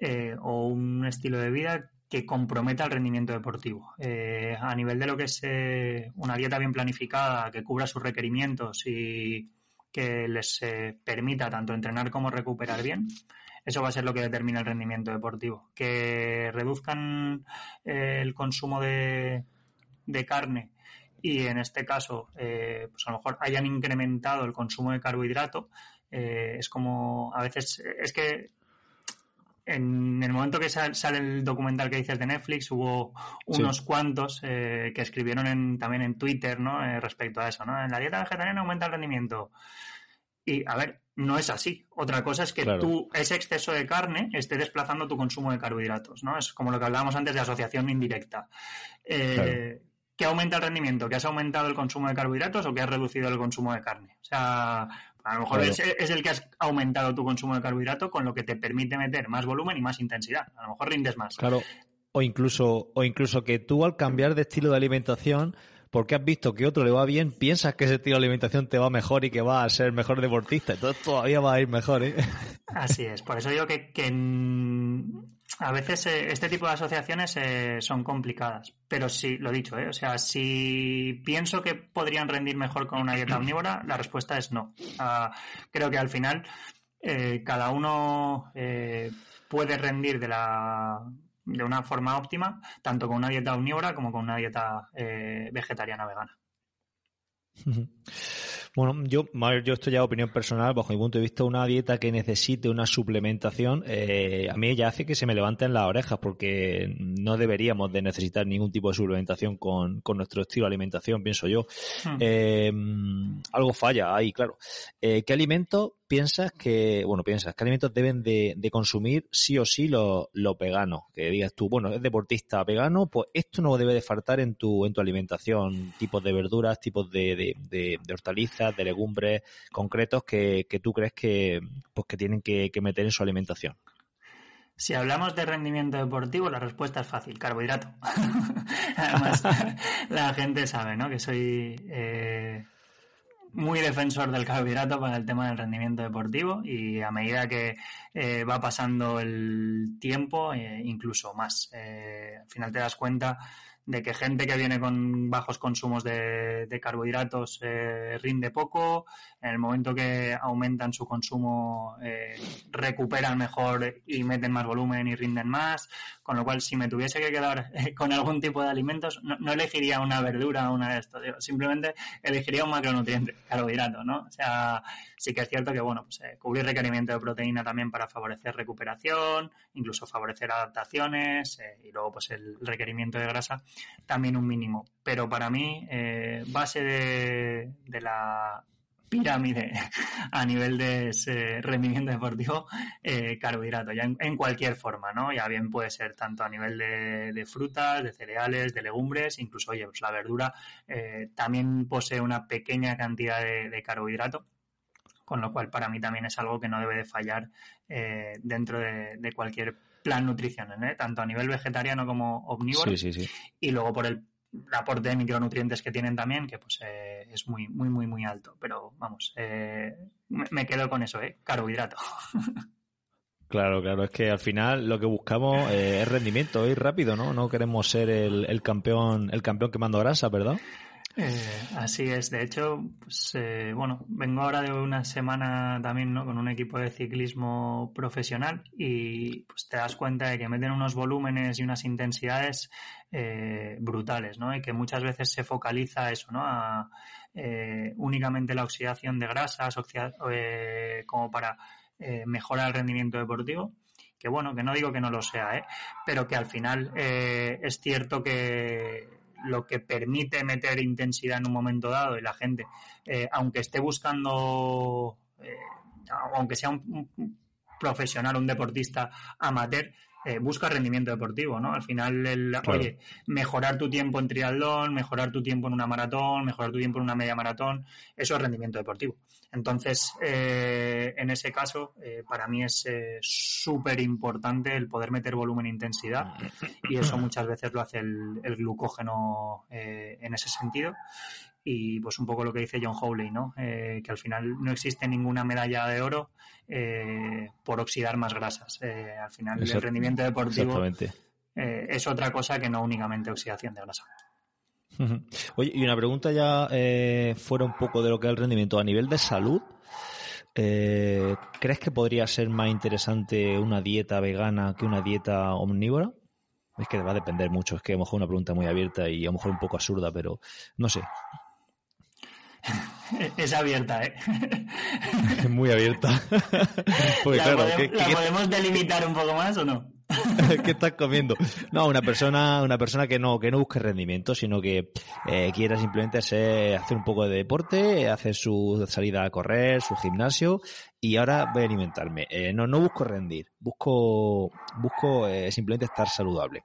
eh, o un estilo de vida que comprometa el rendimiento deportivo. Eh, a nivel de lo que es eh, una dieta bien planificada, que cubra sus requerimientos y que les permita tanto entrenar como recuperar bien, eso va a ser lo que determina el rendimiento deportivo. Que reduzcan eh, el consumo de, carne y en este caso, eh, pues a lo mejor hayan incrementado el consumo de carbohidrato, eh, es como a veces, es que en el momento que sale el documental que dices de Netflix, hubo unos cuantos eh, que escribieron en, también en Twitter ¿no? respecto a eso. ¿no? En la dieta vegetariana aumenta el rendimiento. Y, a ver, no es así. Otra cosa es que tú, ese exceso de carne, esté desplazando tu consumo de carbohidratos, ¿no? Es como lo que hablábamos antes de asociación indirecta. Eh, ¿Qué aumenta el rendimiento? ¿Que has aumentado el consumo de carbohidratos o que has reducido el consumo de carne? O sea, a lo mejor es, el que has aumentado tu consumo de carbohidrato con lo que te permite meter más volumen y más intensidad. A lo mejor rindes más. Claro. O incluso, o incluso que tú al cambiar de estilo de alimentación porque has visto que otro le va bien, piensas que ese estilo de alimentación te va mejor y que va a ser mejor deportista. Entonces todavía va a ir mejor, ¿eh? Así es. Por eso digo que, a veces eh, este tipo de asociaciones eh, son complicadas. Pero sí, lo dicho, ¿eh? O sea, si pienso que podrían rendir mejor con una dieta omnívora, la respuesta es no. creo que al final cada uno puede rendir de la de una forma óptima, tanto con una dieta omnívora como con una dieta eh, vegetariana vegana. Bueno, yo, yo esto ya opinión personal, bajo mi punto de vista, una dieta que necesite una suplementación, eh, a mí ya hace que se me levanten las orejas porque no deberíamos de necesitar ningún tipo de suplementación con, nuestro estilo de alimentación, pienso yo. Hmm. Eh, algo falla ahí, claro. ¿Qué alimentos piensas que, bueno, piensas, ¿qué alimentos deben de, consumir sí o sí los lo veganos? Que digas tú, bueno, es deportista vegano, pues esto no debe de faltar en tu, en tu alimentación, tipos de verduras, tipos de, de, hortalizas, de legumbres concretos que, que, tú crees que, pues, que tienen que, meter en su alimentación. Si hablamos de rendimiento deportivo, la respuesta es fácil, carbohidrato. Además, la gente sabe, ¿no? Que soy eh, muy defensor del carbohidrato para el tema del rendimiento deportivo y a medida que eh, va pasando el tiempo, eh, incluso más. Eh, al final te das cuenta de que gente que viene con bajos consumos de, carbohidratos eh, rinde poco, en el momento que aumentan su consumo eh, recuperan mejor y meten más volumen y rinden más, con lo cual si me tuviese que quedar eh, con algún tipo de alimentos, no, elegiría una verdura o una de estos, simplemente elegiría un macronutriente, carbohidrato, ¿no? O sea, sí que es cierto que, bueno, pues cubrir requerimiento de proteína también para favorecer recuperación, incluso favorecer adaptaciones y luego pues el requerimiento de grasa también un mínimo. Pero para mí, eh, base de, la pirámide a nivel de rendimiento deportivo, eh, carbohidrato, ya en, cualquier forma, ¿no? Ya bien puede ser tanto a nivel de, frutas, de cereales, de legumbres, incluso, pues la verdura eh, también posee una pequeña cantidad de, carbohidrato, con lo cual para mí también es algo que no debe de fallar dentro de, cualquier plan nutricional, ¿eh? tanto a nivel vegetariano como omnívoro. Y luego por el, aporte de micronutrientes que tienen también, que pues eh, es muy, muy, muy, muy alto. Pero vamos, eh, me quedo con eso, ¿eh? carbohidrato. Claro, claro, es que al final lo que buscamos es rendimiento, ir rápido, ¿no? No queremos ser el, el campeón, el campeón quemando grasa, ¿verdad? Eh, así es, de hecho, pues, eh, bueno, vengo ahora de una semana también ¿no? con un equipo de ciclismo profesional y pues te das cuenta de que meten unos volúmenes y unas intensidades eh, brutales, ¿no? Y que muchas veces se focaliza eso, ¿no? A, únicamente la oxidación de grasas, como para mejorar el rendimiento deportivo que bueno, que no digo que no lo sea, ¿eh? pero que al final es cierto que lo que permite meter intensidad en un momento dado y la gente, eh, aunque esté buscando, eh, aunque sea un, profesional, un deportista amateur, eh, busca rendimiento deportivo, ¿no? Al final, el, oye, mejorar tu tiempo en triatlón, mejorar tu tiempo en una maratón, mejorar tu tiempo en una media maratón, eso es rendimiento deportivo. Entonces, eh, en ese caso, eh, para mí es súper importante el poder meter volumen e intensidad y eso muchas veces lo hace el, el glucógeno en ese sentido y pues un poco lo que dice John Howley, ¿no? Eh, que al final no existe ninguna medalla de oro eh, por oxidar más grasas. Eh, al final el rendimiento deportivo es otra cosa que no únicamente oxidación de grasa. Oye, y una pregunta ya fuera un poco de lo que es el rendimiento a nivel de salud. ¿Crees que podría ser más interesante una dieta vegana que una dieta omnívora? Es que va a depender mucho. Es que a lo mejor una pregunta muy abierta y a lo mejor un poco absurda, pero no sé. Es abierta, ¿eh? Es muy abierta. Porque, ¿La, podemos, delimitar un poco más o no? ¿Qué estás comiendo? No, una persona, una persona que no, que no busque rendimiento, sino que eh, quiera simplemente hacer, un poco de deporte, hacer su salida a correr, su gimnasio, y ahora voy a alimentarme. Eh, no, no busco rendir, busco, busco eh, simplemente estar saludable.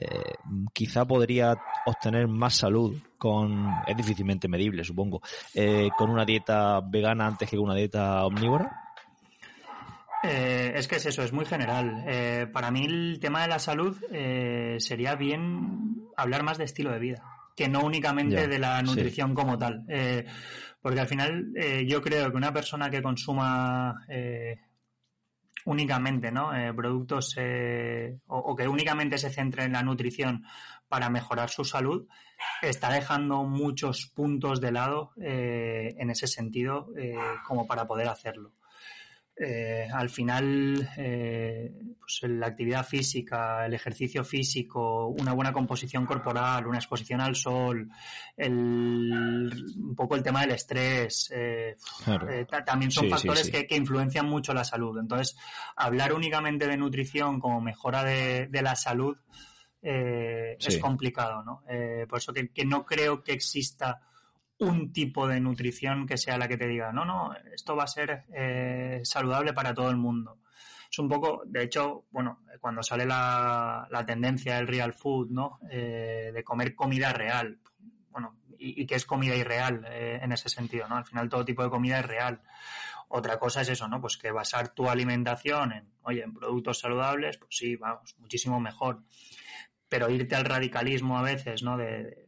Eh, quizá podría obtener más salud con, es difícilmente medible, supongo, eh, con una dieta vegana antes que con una dieta omnívora. Eh, es que es eso, es muy general. para mí el tema de la salud sería bien hablar más de estilo de vida, que no únicamente de la nutrición como tal. porque al final yo creo que una persona que consuma únicamente, ¿no? Eh, productos eh, o, que únicamente se centre en la nutrición para mejorar su salud, está dejando muchos puntos de lado eh, en ese sentido como para poder hacerlo. Eh, al final eh, pues la actividad física, el ejercicio físico, una buena composición corporal, una exposición al sol, un poco el tema del estrés, eh, también son factores Que, influencian mucho la salud. Entonces, hablar únicamente de nutrición como mejora de, la salud es complicado, ¿no? por eso que no creo que exista un tipo de nutrición que sea la que te diga, no, no, esto va a ser eh, saludable para todo el mundo. Es un poco, de hecho, bueno, cuando sale la, la tendencia del real food, ¿no? Eh, de comer comida real, bueno, y, que es comida irreal eh, en ese sentido, ¿no? Al final todo tipo de comida es real. Otra cosa es eso, ¿no? Pues que basar tu alimentación en, oye, en productos saludables, pues sí, vamos, muchísimo mejor. Pero irte al radicalismo a veces, ¿no? de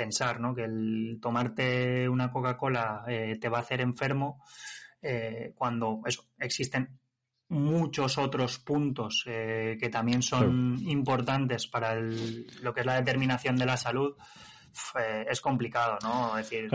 pensar ¿no? que el tomarte una Coca-Cola eh, te va a hacer enfermo eh, cuando eso, existen muchos otros puntos eh, que también son importantes para lo que es la determinación de la salud, es complicado, ¿no? decir,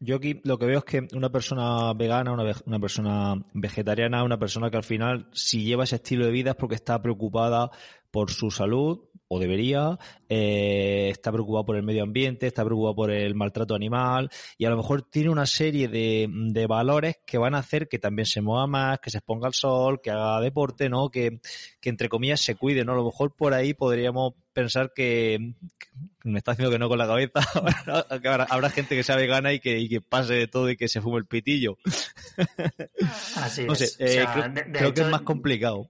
Yo aquí lo que veo es que una persona vegana, una, una, persona vegetariana, una persona que al final, si lleva ese estilo de vida es porque está preocupada por su salud, o debería, eh, está preocupado por el medio ambiente, está preocupado por el maltrato animal y a lo mejor tiene una serie de, de valores que van a hacer que también se mueva más, que se exponga al sol, que haga deporte, ¿no? Que, que entre comillas se cuide, ¿no? A lo mejor por ahí podríamos pensar que, me está haciendo que no con la cabeza, habrá, gente que sea vegana y que, y que pase de todo y que se fume el pitillo. Así no sé, eh, creo que es más complicado.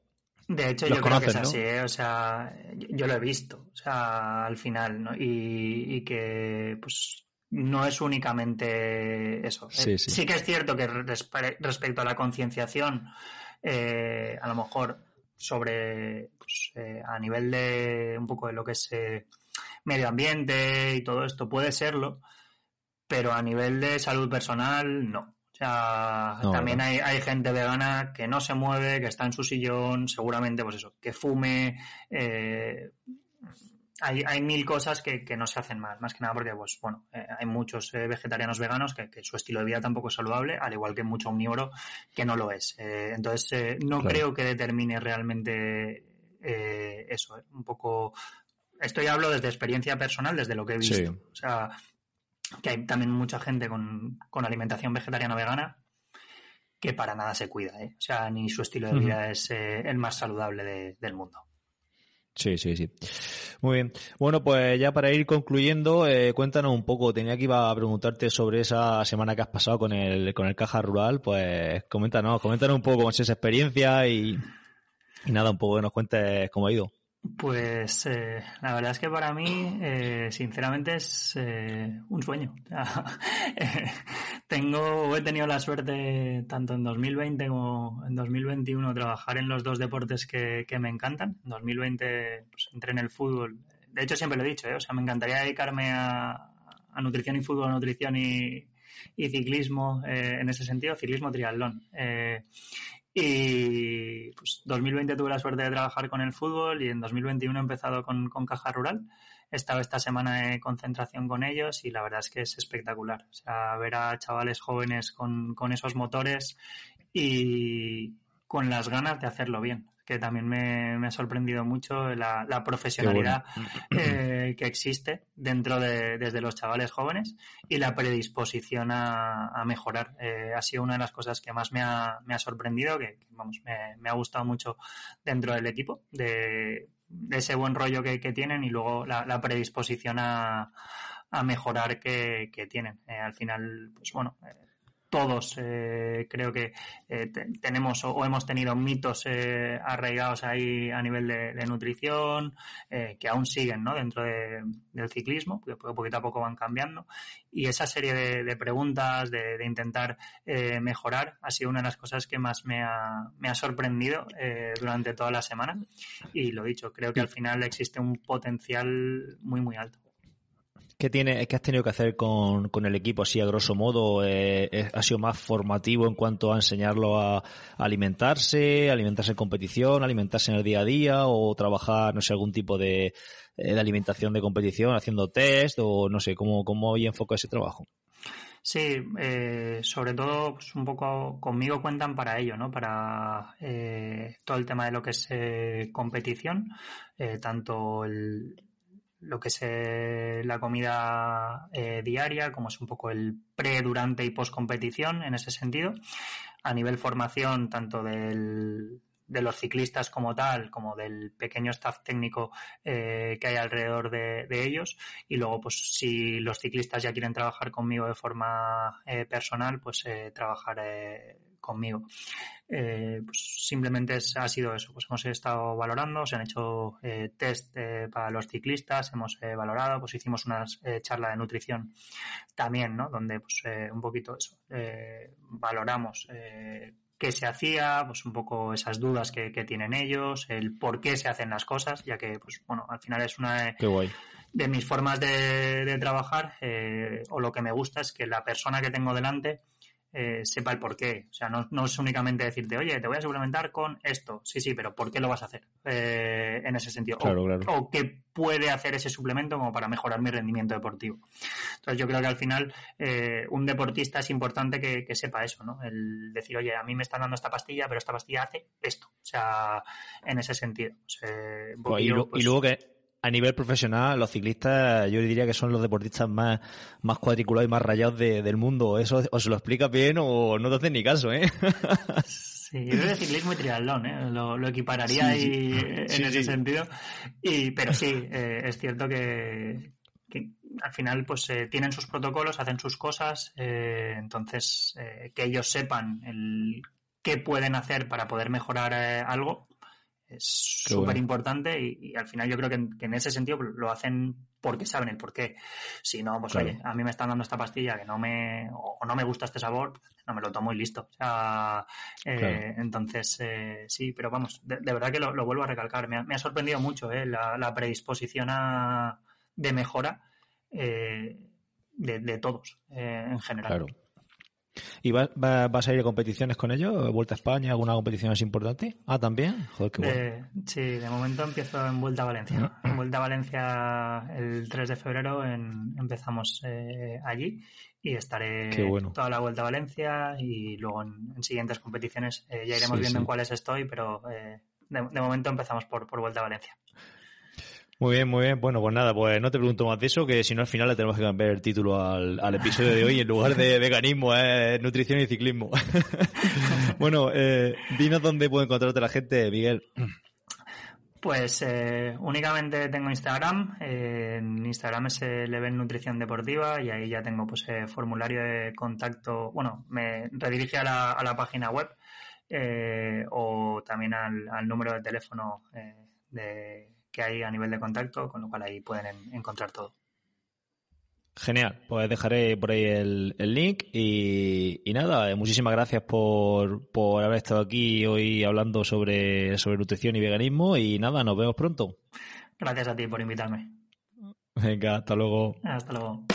De hecho, yo creo que es así, ¿eh? o sea, yo lo he visto, o sea, al final, ¿no? Y, que, pues, no es únicamente eso. Eh, sí, que es cierto que respecto a la concienciación, eh, a lo mejor sobre, pues, a nivel de un poco de lo que es medio ambiente y todo esto, puede serlo, pero a nivel de salud personal, no sea, también hay, hay, gente vegana que no se mueve, que está en su sillón, seguramente, pues eso, que fume. Eh, hay, hay, mil cosas que, que, no se hacen mal, más que nada porque, pues bueno, eh, hay muchos eh, vegetarianos veganos que, su estilo de vida tampoco es saludable, al igual que mucho omnívoro que no lo es. entonces, no creo que determine realmente eso, un poco. Esto ya hablo desde experiencia personal, desde lo que he visto. O sea, que hay también mucha gente con, alimentación vegetariana vegana que para nada se cuida, ¿eh? O sea, ni su estilo de vida es eh, el más saludable del mundo. Sí, sí, sí. Muy bien. Bueno, pues ya para ir concluyendo, eh, cuéntanos un poco. Tenía que iba a preguntarte sobre esa semana que has pasado con el, con el Caja Rural. Pues coméntanos, coméntanos un poco es esa experiencia y, y nada, un poco que nos cuentes cómo ha ido. Pues eh, la verdad es que para mí, eh, sinceramente, es eh, un sueño. tengo, he tenido la suerte, tanto en 2020 como en 2021, trabajar en los dos deportes que, me encantan. En 2020 pues, entré en el fútbol. De hecho, siempre lo he dicho, o sea, me encantaría dedicarme a, nutrición y fútbol, nutrición y, y ciclismo en ese sentido, ciclismo triatlón. Y pues 2020 tuve la suerte de trabajar con el fútbol y en 2021 he empezado con, Caja Rural. He estado esta semana de concentración con ellos y la verdad es que es espectacular. O sea, ver a chavales jóvenes con, esos motores y con las ganas de hacerlo bien. Que también me, ha sorprendido mucho la, profesionalidad eh, que existe dentro de desde los chavales jóvenes y la predisposición a, mejorar. Eh, ha sido una de las cosas que más me ha, me ha sorprendido, que, vamos, me, ha gustado mucho dentro del equipo, de, ese buen rollo que, tienen y luego la, predisposición a, a mejorar que, tienen. Eh, al final, pues bueno, todos eh, creo que eh, tenemos o, hemos tenido mitos eh, arraigados ahí a nivel de, nutrición que aún siguen ¿no? dentro del ciclismo, que poquito a poco van cambiando. Y esa serie de, preguntas, de, intentar mejorar, ha sido una de las cosas que más me ha, me ha sorprendido durante toda la semana. Y lo dicho, creo que al final existe un potencial muy, muy alto. ¿Qué, tiene, ¿Qué has tenido que hacer con, con el equipo así a grosso modo? Eh, eh, ¿Ha sido más formativo en cuanto a enseñarlo a, alimentarse, alimentarse en competición, alimentarse en el día a día o trabajar, no sé, algún tipo de, eh, de alimentación de competición, haciendo test o no sé, cómo, cómo hoy enfoca ese trabajo? Sí, sobre todo pues un poco conmigo cuentan para ello, ¿no? Para todo el tema de lo que es competición, tanto el, lo que es eh, la comida eh, diaria, como es un poco el pre, durante y post competición en ese sentido. A nivel formación, tanto del, de los ciclistas como tal, como del pequeño staff técnico eh, que hay alrededor de, ellos. Y luego, pues si los ciclistas ya quieren trabajar conmigo de forma personal, pues trabajar conmigo. Eh, pues simplemente ha sido eso, pues hemos estado valorando, se han hecho eh, test eh, para los ciclistas, hemos valorado, pues hicimos una charla de nutrición también, ¿no? Donde pues un poquito eso, valoramos qué se hacía, pues un poco esas dudas que, tienen ellos, el por qué se hacen las cosas, ya que, pues bueno, al final es una de, mis formas de, de trabajar, o lo que me gusta es que la persona que tengo delante eh, sepa el por qué. O sea, no, es únicamente decirte, oye, te voy a suplementar con esto. Sí, sí, pero ¿por qué lo vas a hacer? Eh, en ese sentido. o, qué puede hacer ese suplemento como para mejorar mi rendimiento deportivo. Entonces, yo creo que al final eh, un deportista es importante que, sepa eso, ¿no? El decir, oye, a mí me están dando esta pastilla, pero esta pastilla hace esto. O sea, en ese sentido. Pues, y, pues luego que a nivel profesional, los ciclistas, yo diría que son los deportistas más, más cuadriculados y más rayados del mundo. Eso o se lo explica bien o no te hacen ni caso, ¿eh? Sí, yo creo que ciclismo y triatlón, ¿eh? lo, equipararía ahí en ese sentido. Y, pero sí, eh, es cierto que, al final pues eh, tienen sus protocolos, hacen sus cosas, eh, entonces que ellos sepan el qué pueden hacer para poder mejorar algo, es súper importante y, al final yo creo que en, ese sentido lo hacen porque saben el por qué. Si no, pues oye, a mí me están dando esta pastilla que no me, o, no me gusta este sabor, no me lo tomo y listo. O sea, eh, entonces, eh, sí, pero vamos, de, verdad que lo, vuelvo a recalcar. Me ha, sorprendido mucho eh, la, predisposición de mejora de, de, todos en general. Claro. ¿Y vas, vas a ir a competiciones con ellos? ¿Vuelta a España? ¿Alguna competición así importante? Ah, también. Joder, qué bueno. sí, de momento empiezo en Vuelta a Valencia. En Vuelta a Valencia el 3 de febrero empezamos eh, allí y estaré toda la Vuelta a Valencia y luego en, siguientes competiciones eh, ya iremos viendo en cuáles estoy, pero eh, de, momento empezamos por, por Vuelta a Valencia. Muy bien, muy bien. Bueno, pues nada, pues no te pregunto más de eso, que si no al final le tenemos que cambiar el título al, al episodio de hoy en lugar de veganismo, es nutrición y ciclismo. bueno, eh, dinos dónde puede encontrarte la gente, Miguel. Pues eh, únicamente tengo Instagram. Eh, en Instagram es Leven Nutrición Deportiva y ahí ya tengo pues eh, formulario de contacto. Bueno, me redirige a la, a la página web eh, o también al, al número de teléfono de que hay a nivel de contacto, con lo cual ahí pueden encontrar todo. Genial, pues dejaré por ahí el, link y, nada, muchísimas gracias por, por haber estado aquí hoy hablando sobre, sobre nutrición y veganismo y nada, nos vemos pronto. Gracias a ti por invitarme. Venga, hasta luego. Hasta luego.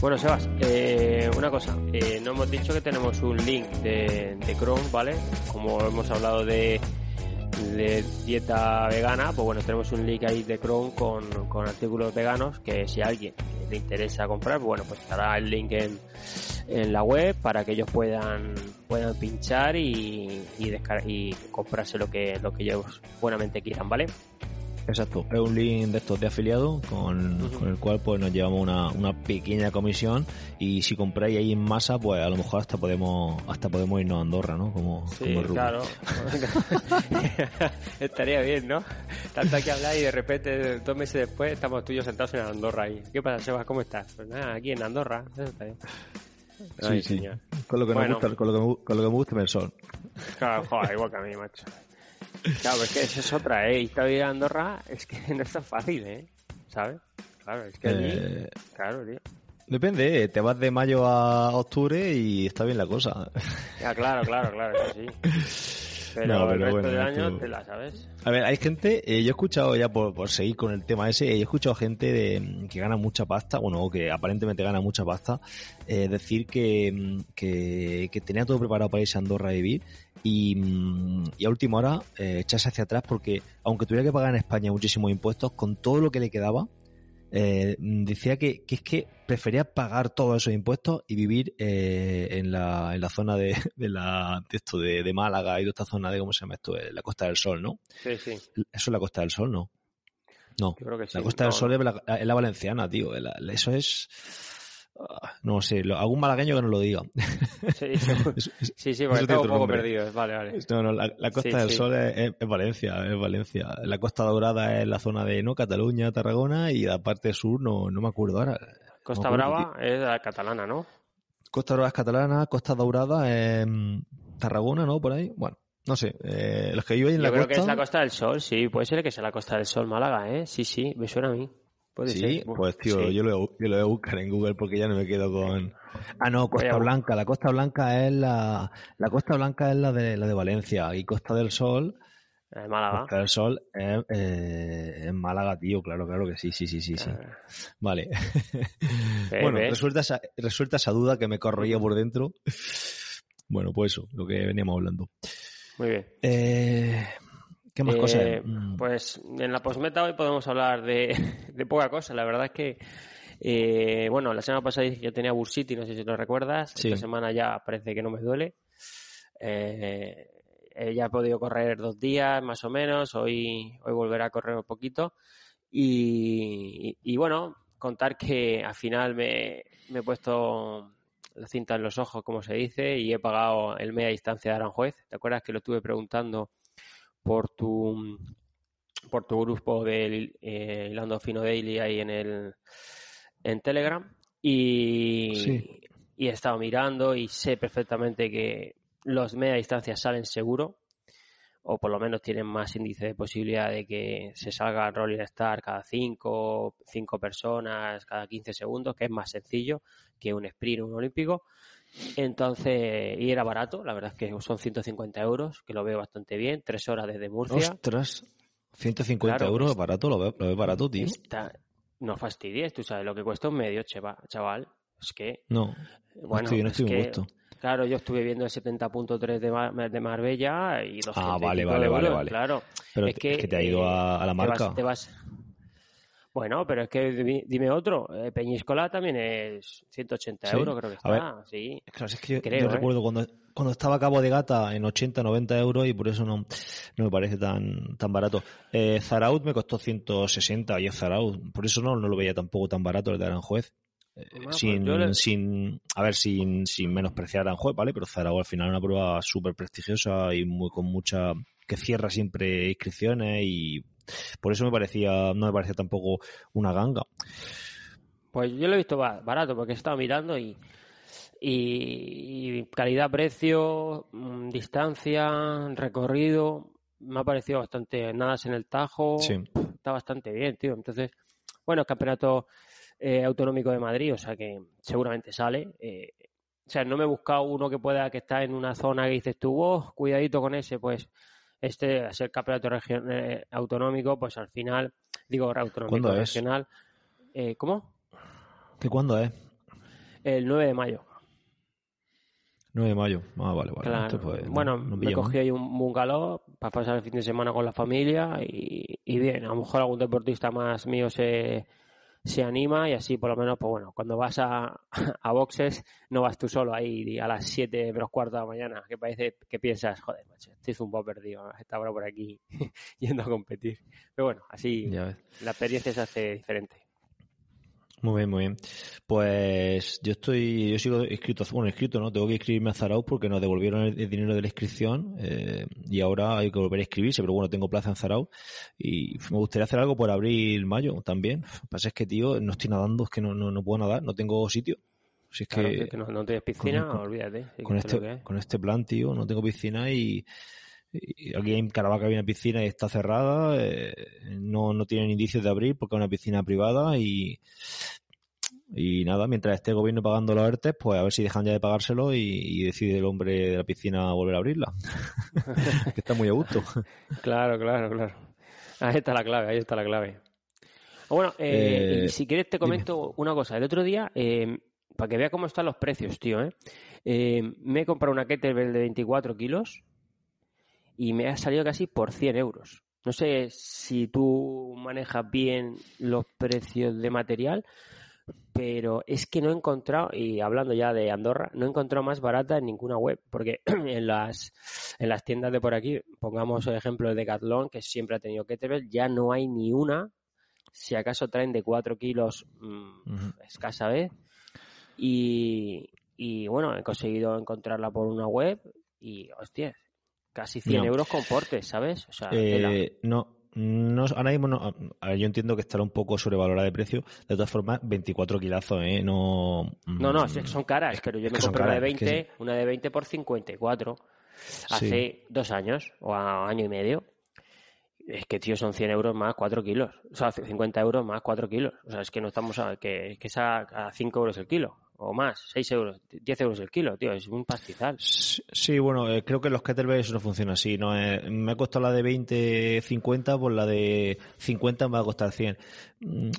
Bueno, Sebas, eh, una cosa, eh, no hemos dicho que tenemos un link de, Chrome, ¿vale? Como hemos hablado de, de dieta vegana, pues bueno, tenemos un link ahí de Chrome con, con artículos veganos que si a alguien le interesa comprar, pues bueno, pues estará el link en, en la web para que ellos puedan puedan pinchar y, y, y comprarse lo que, lo que ellos buenamente quieran, ¿vale? Exacto, es un link de estos de afiliado con, con el cual pues nos llevamos una, una, pequeña comisión y si compráis ahí en masa pues a lo mejor hasta podemos hasta podemos irnos a Andorra, ¿no? Como, sí, claro. Estaría bien, ¿no? Tanto que hablar y de repente dos meses después estamos tú y yo sentados en Andorra ahí. ¿Qué pasa, Sebas? ¿Cómo estás? Pues nada, aquí en Andorra. Ay, sí, sí. Con lo que bueno. me gusta, con lo que, me, con lo que me gusta el sol. Claro, joder, igual que a mí, macho. Claro, es que esa es otra, ¿eh? A vivir a Andorra es que no es tan fácil, ¿eh? ¿Sabes? Claro, es que allí... Eh... Claro, tío. Depende, ¿eh? te vas de mayo a octubre y está bien la cosa. Ya, claro, claro, claro, sí. Pero, no, pero el resto bueno, del año esto... te la sabes. A ver, hay gente, eh, yo he escuchado ya por, por, seguir con el tema ese, he escuchado gente de, que gana mucha pasta, bueno, que aparentemente gana mucha pasta, eh, decir que, que, que, tenía todo preparado para irse a Andorra a vivir y, y a última hora eh, echarse hacia atrás porque aunque tuviera que pagar en España muchísimos impuestos, con todo lo que le quedaba, eh, decía que, que, es que prefería pagar todos esos impuestos y vivir eh, en, la, en la zona de, de la de esto de, de, Málaga y de esta zona de cómo se llama esto la Costa del Sol no sí sí. Eso es la Costa del Sol no no Yo creo que sí. la Costa no, del Sol es la, es la valenciana tío. La, eso es no sé, algún malagueño que nos lo diga. Sí, sí, sí, sí porque estamos un poco perdidos. Vale, vale. No, no, la, la Costa sí, del sí. Sol es, es, Valencia, es Valencia. La Costa Dorada es la zona de no Cataluña, Tarragona y la parte sur no, no me acuerdo ahora. Costa no acuerdo, Brava es la catalana, ¿no? Costa Brava es catalana, Costa Dorada es Tarragona, ¿no? Por ahí. Bueno, no sé, eh, los que viven en Yo la creo costa... que es la Costa del Sol, sí, puede ser que sea la Costa del Sol Málaga, ¿eh? Sí, sí, me suena a mí. Puede sí, ser. pues tío, sí. yo, lo, yo lo voy a buscar en Google porque ya no me quedo con... Ah, no, Costa Oye, Blanca. La Costa Blanca es la... La Costa Blanca es la de, la de Valencia y Costa del Sol... En Málaga. Costa del Sol es eh, en Málaga, tío, claro, claro que sí, sí, sí, sí, sí. Ah. Vale. Eh, bueno, resuelta esa, resuelta esa duda que me corroía por dentro. Bueno, pues eso, lo que veníamos hablando. Muy bien. Eh, ¿Qué más eh, cosas? Pues en la postmeta hoy podemos hablar de, de poca cosa. La verdad es que, eh, bueno, la semana pasada dije que tenía Bursity, no sé si lo recuerdas. Sí. Esta semana ya parece que no me duele. Eh, ya he podido correr dos días más o menos. Hoy, hoy volveré a correr un poquito. Y, y, y bueno, contar que al final me, me, he puesto la cinta en los ojos, como se dice, y he pagado el media distancia de Aranjuez. ¿Te acuerdas que lo estuve preguntando? Por tu por tu grupo del eh, Fino Daily ahí en el en Telegram y, sí. y he estado mirando y sé perfectamente que los media distancias salen seguro o por lo menos tienen más índice de posibilidad de que se salga Rolling Star cada 5 cinco personas cada 15 segundos que es más sencillo que un sprint un olímpico entonces, y era barato, la verdad es que son 150 euros, que lo veo bastante bien, tres horas desde Murcia. Ostras, 150 claro, euros, barato, lo veo, lo veo barato, tío. Está, no fastidies, tú sabes lo que cuesta un medio, chaval. Es que. No, bueno, estoy, no estoy es que, gusto. Claro, yo estuve viendo el 70.3 de, Mar de Marbella y 200 Ah, vale, vale, euros, vale, vale. Claro. Pero es que, es que te ha ido a, a la marca. Te vas, te vas, bueno, pero es que dime otro. Eh, Peñíscola también es 180 ¿Sí? euros, creo que está. ver, sí. Claro, es que yo, creo, yo ¿eh? recuerdo cuando, cuando estaba a Cabo de Gata en 80, 90 euros y por eso no, no me parece tan, tan barato. Eh, Zaraut me costó 160 y es Zaraut. Por eso no, no lo veía tampoco tan barato el de Aranjuez. Eh, Ah, sin, pues le- sin, a ver, sin, sin menospreciar a Aranjuez, ¿vale? Pero Zaragoza al final es una prueba súper prestigiosa y muy, con mucha, que cierra siempre inscripciones y por eso me parecía, no me parecía tampoco una ganga. Pues yo lo he visto ba- barato porque he estado mirando y, y, y calidad-precio, mm, distancia, recorrido, me ha parecido bastante nada en el Tajo, Sí. está bastante bien, tío. Entonces, bueno, campeonato eh, autonómico de Madrid, o sea que seguramente sale. eh, o sea, no me he buscado uno que pueda que está en una zona que dices tú, oh, cuidadito con ese, pues este, a ser campeonato region- eh, autonómico, pues al final, digo autonómico regional. Eh, ¿Cómo? ¿Qué cuándo es? El 9 de mayo. 9 9 de mayo. Ah, vale, vale. Claro. Entonces, pues, no- bueno, no me cogí ahí un bungalow para pasar el fin de semana con la familia y, y bien, a lo mejor algún deportista más mío se, se anima y así por lo menos, pues bueno, cuando vas a, a boxes no vas tú solo ahí a las 7 menos cuarto de la mañana, que parece que piensas, joder, macho, estoy un poco perdido, esta hora por aquí yendo a competir. Pero bueno, así la experiencia se hace diferente. Muy bien, muy bien. Pues yo estoy, yo sigo inscrito, bueno, inscrito, ¿no? Tengo que inscribirme a Zarauz porque nos devolvieron el, el dinero de la inscripción eh, y ahora hay que volver a inscribirse, pero bueno, tengo plaza en Zarauz y me gustaría hacer algo por abril, mayo también. Lo que pasa es que, tío, no estoy nadando, es que no, no, no puedo nadar, no tengo sitio. Si es Claro, que que no, no tienes piscina, con- olvídate. sí, con este, es. con este plan, tío, no tengo piscina y aquí en Caravaca había una piscina y está cerrada, eh, no, no tienen indicios de abrir porque es una piscina privada y, y nada, mientras esté el gobierno pagando los ERTES, pues a ver si dejan ya de pagárselo y, y decide el hombre de la piscina volver a abrirla. que está muy a gusto. Claro, claro, claro. Ahí está la clave, ahí está la clave. Bueno, eh, Eh, si quieres te comento una cosa. El otro día, eh, para que vea cómo están los precios, tío, me he comprado una kettlebell de 24 kilos y me ha salido casi por 100 euros. No sé si tú manejas bien los precios de material, pero es que no he encontrado, y hablando ya de Andorra, no he encontrado más barata en ninguna web, porque en las, en las tiendas de por aquí, pongamos el ejemplo de Decathlon, que siempre ha tenido kettlebell, ya no hay ni una, si acaso traen de 4 kilos mm, escasa vez, y, y bueno, he conseguido encontrarla por una web y, hostia, casi 100 No. euros con portes, ¿sabes? O sea. Eh, no, no, ahora mismo no. A ver, yo entiendo que estará un poco sobrevalorada de precio. De todas formas, 24 kilazos, ¿eh? No. No, no, mm, sí que son caras, pero yo es me compré una de caras, es 20, que- una de 20 por 54 hace Sí. dos años o a año y medio. Es que, tío, son 100 euros más 4 kilos. O sea, 50 euros más 4 kilos. O sea, es que no estamos a, que, que es a, a 5 euros el kilo. O más, 6 euros, 10 euros el kilo, tío. Es un pastizal. Sí, bueno, eh, creo que los kettlebells no funciona así. No Eh, me ha costado la de 20, 50, pues la de 50 me va a costar 100. Mm,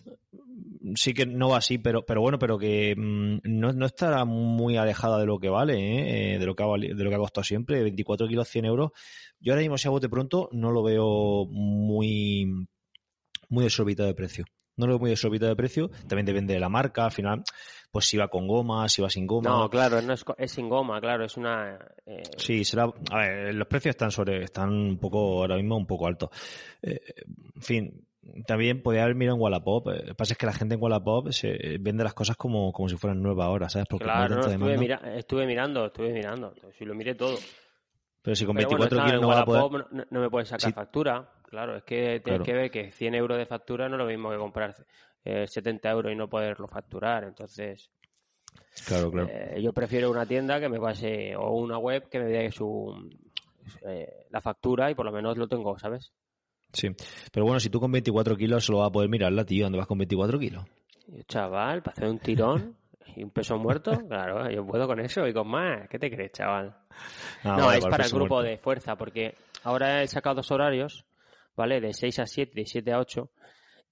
Sí que no va así, pero, pero bueno, pero que mm, no, no estará muy alejada de lo que vale, ¿eh? De, lo que ha, de lo que ha costado siempre. 24 kilos, 100 euros. Yo ahora mismo, si a bote pronto, no lo veo muy, muy desorbitado de precio. No lo veo muy desorbitado de precio. También depende de la marca. Al final, pues si va con goma, si va sin goma. No, claro, no es, es sin goma, claro, es una... eh, Sí, será. A ver, los precios están sobre, están un poco, ahora mismo un poco altos. Eh, en fin, también podía haber mirado en Wallapop. Eh, Lo que pasa es que la gente en Wallapop se vende las cosas como, como si fueran nuevas ahora, ¿sabes? Porque claro, no, estuve, mira- estuve mirando, estuve mirando. Si lo miré todo. Pero si con Pero bueno, 24 claro, kilos en no a poder. No, no me puedes sacar factura. Claro, es que tienes Claro. que ver que 100 euros de factura no es lo mismo que comprar eh, 70 euros y no poderlo facturar. Entonces, Claro, claro. eh, yo prefiero una tienda que me pase o una web que me dé su eh, la factura y por lo menos lo tengo, ¿sabes? Sí. Pero bueno, si tú con 24 kilos solo vas a poder mirarla, tío, ¿dónde vas con 24 kilos? Chaval, para hacer un tirón y un peso muerto, claro, yo puedo con eso y con más. ¿Qué te crees, chaval? Ah, no, vale, es para el grupo muerto. de fuerza, porque ahora he sacado dos horarios, ¿vale? De 6 a 7, de 7 a 8,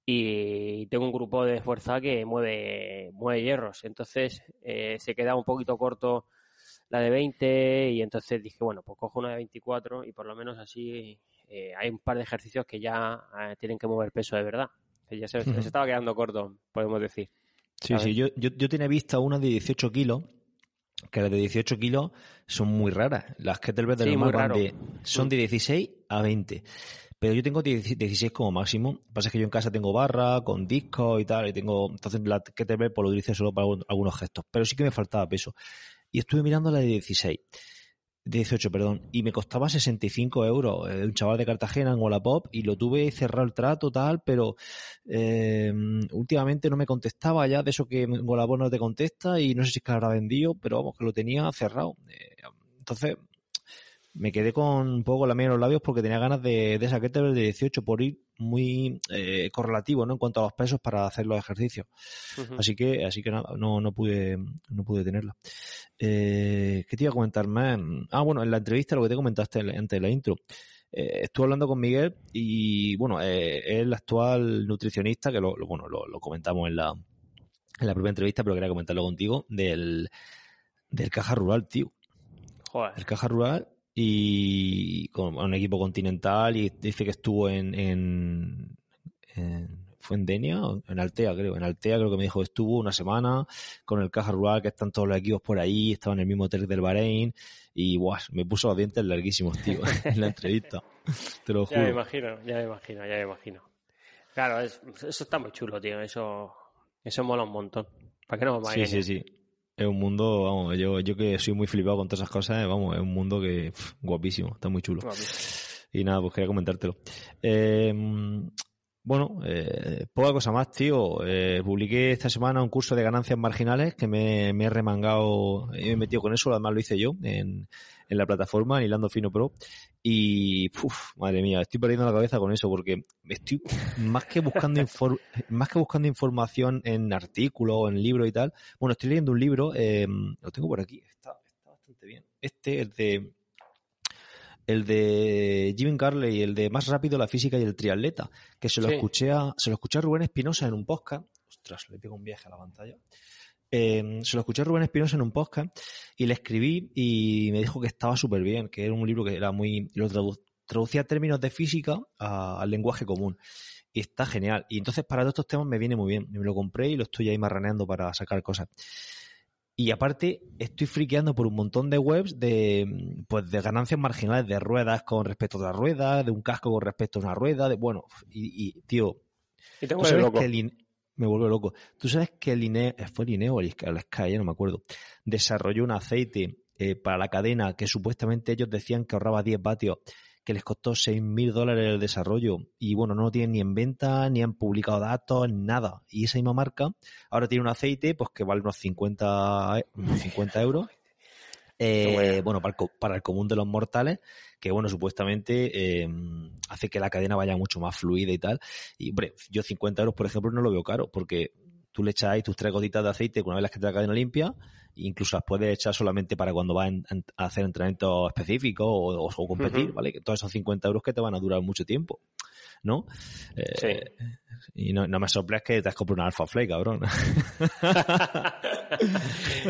y tengo un grupo de fuerza que mueve, mueve hierros. Entonces eh, se queda un poquito corto la de 20, y entonces dije, bueno, pues cojo una de 24 y por lo menos así eh, hay un par de ejercicios que ya eh, tienen que mover peso de verdad. Que ya se, estaba quedando corto, podemos decir. Sí, ¿sabes? sí, yo, yo, yo tenía vista una de 18 kilos, que las de 18 kilos son muy raras. Las kettlebells de Sí, normal muy van de, son de 16 a 20. Pero yo tengo 10 16 como máximo. Lo que pasa es que yo en casa tengo barra, con discos y tal, y tengo, entonces la kettlebell pues, lo utilizo solo para algunos gestos. Pero sí que me faltaba peso. Y estuve mirando la de 16. 18, perdón, y me costaba 65 euros. eh, un chaval de Cartagena en Wallapop y lo tuve cerrado el trato, tal, pero eh, últimamente no me contestaba ya de eso que en Wallapop no te contesta y no sé si es que habrá vendido, pero vamos, que lo tenía cerrado. Eh, entonces me quedé con un poco la mía en los labios porque tenía ganas de, de esa kettlebell de 18 por ir muy eh, correlativo ¿no? en cuanto a los pesos para hacer los ejercicios. Así que, así que nada, no, no pude, no pude tenerla. Eh, ¿Qué te iba a comentar más? Ah, bueno, en la entrevista lo que te comentaste en- antes de la intro. Eh, estuve hablando con Miguel y bueno, es el actual nutricionista, que lo, lo- bueno, lo, lo comentamos en la, en la propia entrevista, pero quería comentarlo contigo, del, del caja rural, tío. Joder. el caja rural y con un equipo continental y dice que estuvo en, en, en- fue en Denia en Altea creo en Altea creo que me dijo que estuvo una semana con el caja rural que están todos los equipos por ahí estaba en el mismo hotel del Bahrein y guau, me puso los dientes larguísimos tío en la entrevista te lo Ya me juro imagino, ya me imagino, ya me imagino. Claro, es- eso está muy chulo, tío. Eso, eso mola un montón. ¿Para qué no vamos a sí sí sí es un mundo vamos yo yo que soy muy flipado con todas esas cosas vamos es un mundo que pf, guapísimo está muy chulo Y nada, pues quería comentártelo. Eh, bueno, eh, poca cosa más, tío. Eh, publiqué esta semana un curso de ganancias marginales que me, me he remangado me he metido con eso. Además lo hice yo en, en la plataforma, en Hilando Fino Pro. Y, uf, madre mía, estoy perdiendo la cabeza con eso porque estoy más que buscando infor- más que buscando información en artículos o en libros y tal. Bueno, estoy leyendo un libro, eh, lo tengo por aquí, está, está bastante bien. Este es de el de Jim Carley, el de Más rápido la física y el triatleta, que se lo Sí. escuché a, se lo escuché a Rubén Espinosa en un podcast. Ostras, le pego un viaje a la pantalla. Eh, se lo escuché a Rubén Espinosa en un podcast y le escribí y me dijo que estaba súper bien, que era un libro que era muy. lo tradu- traducía términos de física a- al lenguaje común. Y está genial. Y entonces para todos estos temas me viene muy bien. Me lo compré y lo estoy ahí marraneando para sacar cosas. Y aparte, estoy friqueando por un montón de webs de, pues, de ganancias marginales de ruedas con respecto a otra rueda, de un casco con respecto a una rueda, de, bueno, y, y, tío, Y tú sabes loco. que el me vuelve loco. Tú sabes que el INE, fue el INE o el Sky, ya no me acuerdo, desarrolló un aceite eh, para la cadena que supuestamente ellos decían que ahorraba 10 vatios, que les costó 6 mil dólares el desarrollo. Y bueno, no lo tienen ni en venta, ni han publicado datos, nada. Y esa misma marca ahora tiene un aceite pues que vale unos 50, e- unos 50 euros. Eh, bueno. para el, para el común de los mortales, que bueno, supuestamente eh, hace que la cadena vaya mucho más fluida y tal. Y hombre, yo 50 euros, por ejemplo, no lo veo caro, porque tú le echas ahí tus tres gotitas de aceite con una vez que te la cadena limpia, incluso las puedes echar solamente para cuando vas a hacer entrenamientos específicos o, o- competir. ¿vale? Que todos esos 50 euros que te van a durar mucho tiempo, ¿no? Eh, Y no, no me soples que te has comprado una Alpha Flake, cabrón.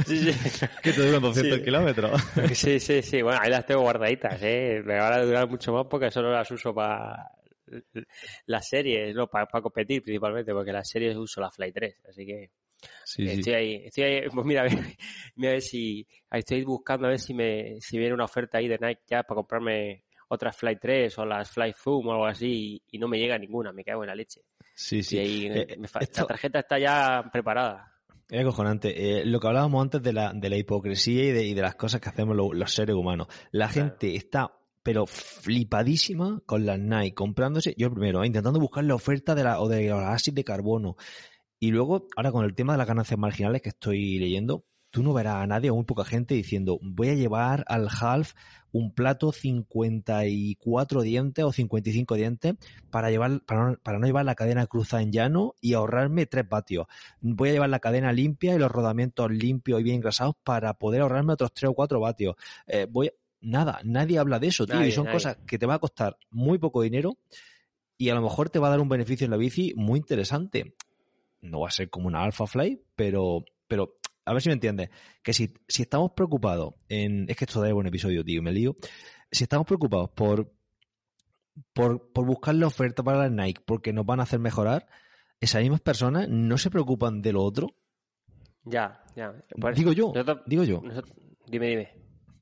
sí, sí. que te duran 200 Sí. kilómetros. Sí, sí, sí. Bueno, ahí las tengo guardaditas, ¿eh? Me van a durar mucho más porque solo las uso para las series, no, para, para competir principalmente, porque las series uso la Fly 3, así que Sí, sí. estoy ahí, estoy ahí, pues mira, a ver, mira a ver si, estoy buscando a ver si me, si viene una oferta ahí de Nike ya para comprarme otras Fly 3 o las Fly Zoom o algo así y, y no me llega ninguna, me cago en la leche. Sí, sí. Y ahí Eh, me fa- esto- la tarjeta está ya preparada. Es acojonante. Eh, lo que hablábamos antes de la, de la hipocresía y de, y de las cosas que hacemos lo- los seres humanos. La Claro. gente está, pero flipadísima con las Nike, comprándose, yo primero, eh, intentando buscar la oferta de la, o de la de carbono. Y luego, ahora con el tema de las ganancias marginales que estoy leyendo, tú no verás a nadie o muy poca gente diciendo, voy a llevar al half un plato 54 dientes o 55 dientes para llevar para no, para no llevar la cadena cruzada en llano y ahorrarme 3 vatios. Voy a llevar la cadena limpia y los rodamientos limpios y bien engrasados para poder ahorrarme otros 3 o 4 vatios. Eh, voy a- nada, nadie habla de eso, tío, Nadie, y son nadie. cosas que te va a costar muy poco dinero y a lo mejor te va a dar un beneficio en la bici muy interesante. No va a ser como una Alpha Fly, pero, pero a ver si me entiendes. Que si, si estamos preocupados en. Es que esto da un episodio, tío, me lío. Si estamos preocupados por, por, por buscar la oferta para las Nike porque nos van a hacer mejorar, esas mismas personas no se preocupan de lo otro. Ya, ya. Por Digo yo, nosotros- digo yo. nosotros- dime, dime.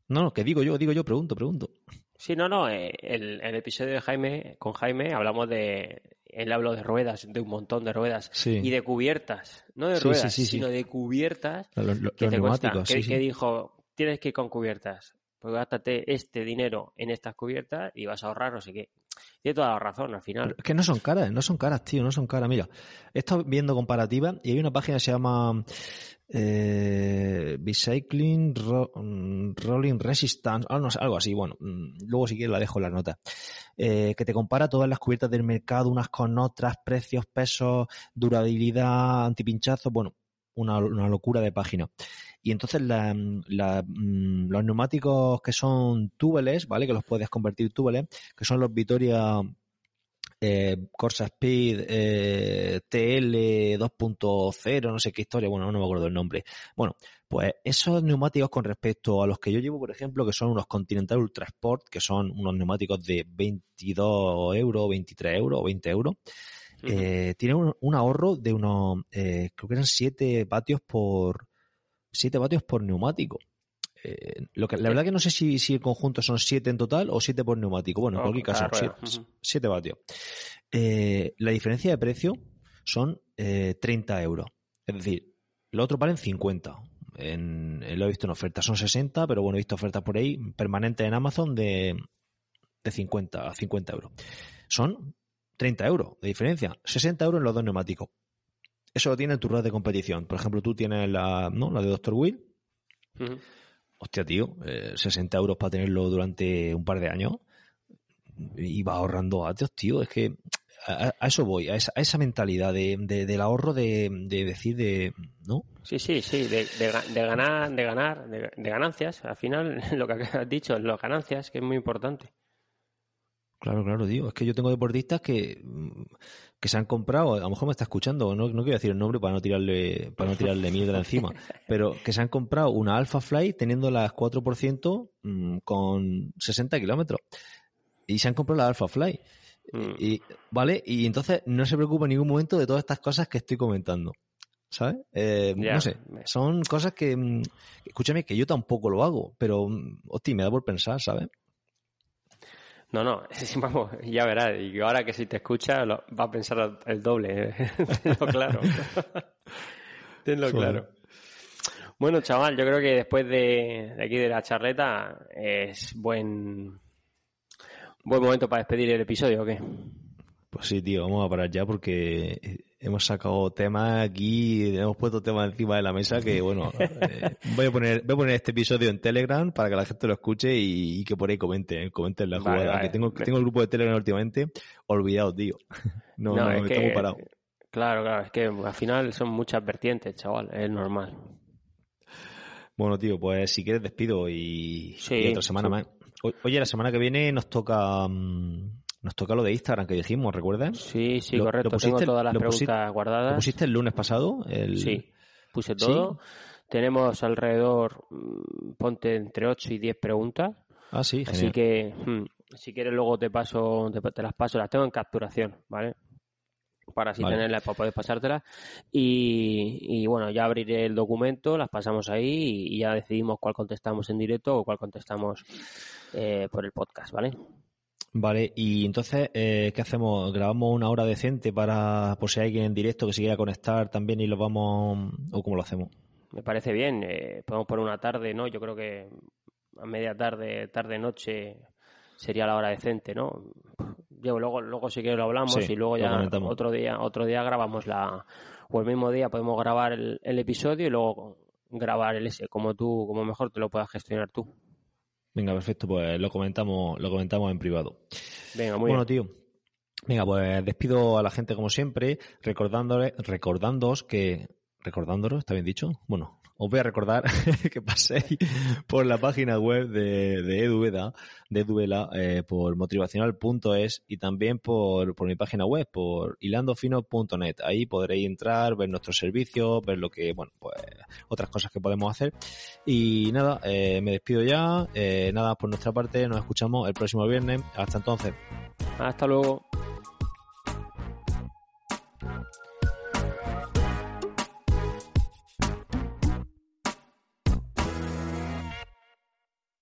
No, no, que digo yo, digo yo, pregunto, pregunto. Sí, no, no. eh, El, el episodio de Jaime, con Jaime, hablamos de. Él habló de ruedas, de un montón de ruedas. Sí. Y de cubiertas. No de Sí, ruedas, sí, sino de cubiertas los- que te cuesta. que, sí, que sí. dijo, tienes que ir con cubiertas. Pues gástate este dinero en estas cubiertas y vas a ahorrar no sé qué. Tiene toda la razón al final. Es que no son caras, no son caras, tío, no son caras. Mira, he estado viendo comparativas y hay una página que se llama eh, Bicycling mm, Rolling Resistance, algo, así. Bueno, mm, luego si quieres la dejo en las notas. Eh, que te compara todas las cubiertas del mercado unas con otras, precios, pesos, durabilidad, antipinchazos. Bueno, una locura de página. Y entonces la- la, mm, los neumáticos que son túbeles, ¿vale? Que los puedes convertir túbeles, que son los Vitoria eh, Corsa Speed eh, TL 2.0, no sé qué historia, bueno, no me acuerdo el nombre. Bueno, pues esos neumáticos con respecto a los que yo llevo, por ejemplo, que son unos Continental Ultra Sport, que son unos neumáticos de 22 euros, 23 euros o 20 euros, eh, tienen un, un, ahorro de unos, creo que eran 7 vatios por 7 vatios por neumático. Eh, lo que, la verdad que no sé si, si el conjunto son 7 en total o 7 por neumático. Bueno, en Oh, cualquier caso, cada rueda. 7 vatios. Eh, la diferencia de precio son eh, 30 euros. Es decir, los otros valen 50. En, en- lo he visto en oferta, son 60, pero bueno, he visto ofertas por ahí permanentes en Amazon de, de 50 a 50 euros. Son 30 euros de diferencia, 60 euros en los dos neumáticos. Eso lo tiene en tu rueda de competición. Por ejemplo, tú tienes la, ¿no? la de Dr. Will. Hostia, tío, eh, 60 euros para tenerlo durante un par de años. Y va ahorrando vatios, tío. Es que a, a eso voy, a esa, a esa mentalidad de, de- del ahorro de, de decir de, ¿no? Sí, sí, sí, de, de ga- de ganar, de ganar, de, de ganancias. Al final, lo que has dicho, las ganancias, que es muy importante. Claro, claro, tío. Es que yo tengo deportistas que, mm, que se han comprado, a lo mejor me está escuchando, no, no quiero decir el nombre para no tirarle, para no tirarle mierda encima, pero que se han comprado una Alpha Fly teniendo las 4% mm, con 60 kilómetros. Y se han comprado la Alpha Fly. Mm. Y, ¿Vale? Y entonces no se preocupa en ningún momento de todas estas cosas que estoy comentando. ¿Sabes? Eh, no sé. Son cosas que, escúchame, que yo tampoco lo hago, pero, hostia, me da por pensar, ¿sabes? No, no, vamos, ya verás. Y ahora que si te escucha, lo- va a pensar el doble. ¿eh? Tenlo claro. Tenlo claro. Bueno, chaval, yo creo que después de, de aquí de la charleta es buen buen momento para despedir el episodio, ¿o qué? Pues sí, tío, vamos a parar ya porque hemos sacado temas aquí, hemos puesto temas encima de la mesa que, bueno, eh, voy, a poner, voy a poner este episodio en Telegram para que la gente lo escuche y, y que por ahí comenten, comenten la jugada. vale. Que tengo, tengo el grupo de Telegram últimamente olvidado, tío. No, no, es me que- tengo parado. Claro, claro, es que al final son muchas vertientes, chaval, es normal. Bueno, tío, pues si quieres despido y, Sí, y otra semana sí. más. Oye, la semana que viene nos toca mm, nos toca lo de Instagram que dijimos, ¿recuerdas? Sí, sí, Lo- correcto. lo pusiste- Tengo todas las lo preguntas ¿Lo guardadas. pusiste el lunes pasado? El... Sí, puse ¿Sí? todo. Tenemos alrededor, mm, ponte entre 8 y 10 preguntas. Ah, sí, Así genial. que, mm, si quieres, luego te paso, te, te las paso, las tengo en capturación, ¿vale? Para así Vale. tenerlas, para poder pasártelas. Y, y bueno, ya abriré el documento, las pasamos ahí y, y ya decidimos cuál contestamos en directo o cuál contestamos eh, por el podcast, ¿vale? Vale, y entonces, eh, ¿qué hacemos? ¿Grabamos una hora decente para, por si hay alguien en directo que se quiera conectar también y lo vamos, o cómo lo hacemos? Me parece bien. eh, podemos poner una tarde, ¿no? Yo creo que a media tarde, tarde, noche sería la hora decente, ¿no? Yo luego, luego si quieres lo hablamos Sí, y luego ya otro día, otro día grabamos la, o el mismo día podemos grabar el, el episodio y luego grabar el ese, como tú, como mejor te lo puedas gestionar tú. Venga, perfecto, pues lo comentamos, lo comentamos en privado. Venga, muy bueno, bien. tío. Venga, pues despido a la gente como siempre, recordándole, recordándoos que, recordándolos, ¿está bien dicho? Bueno, os voy a recordar que paséis por la página web de, de Eduela, de Eduela eh, por motivacional.es y también por, por mi página web, por hilandofino.net. Ahí podréis entrar, ver nuestros servicios, ver lo que, bueno, pues otras cosas que podemos hacer. Y nada, eh, me despido ya. Eh, nada, por nuestra parte, nos escuchamos el próximo viernes. Hasta entonces. Hasta luego.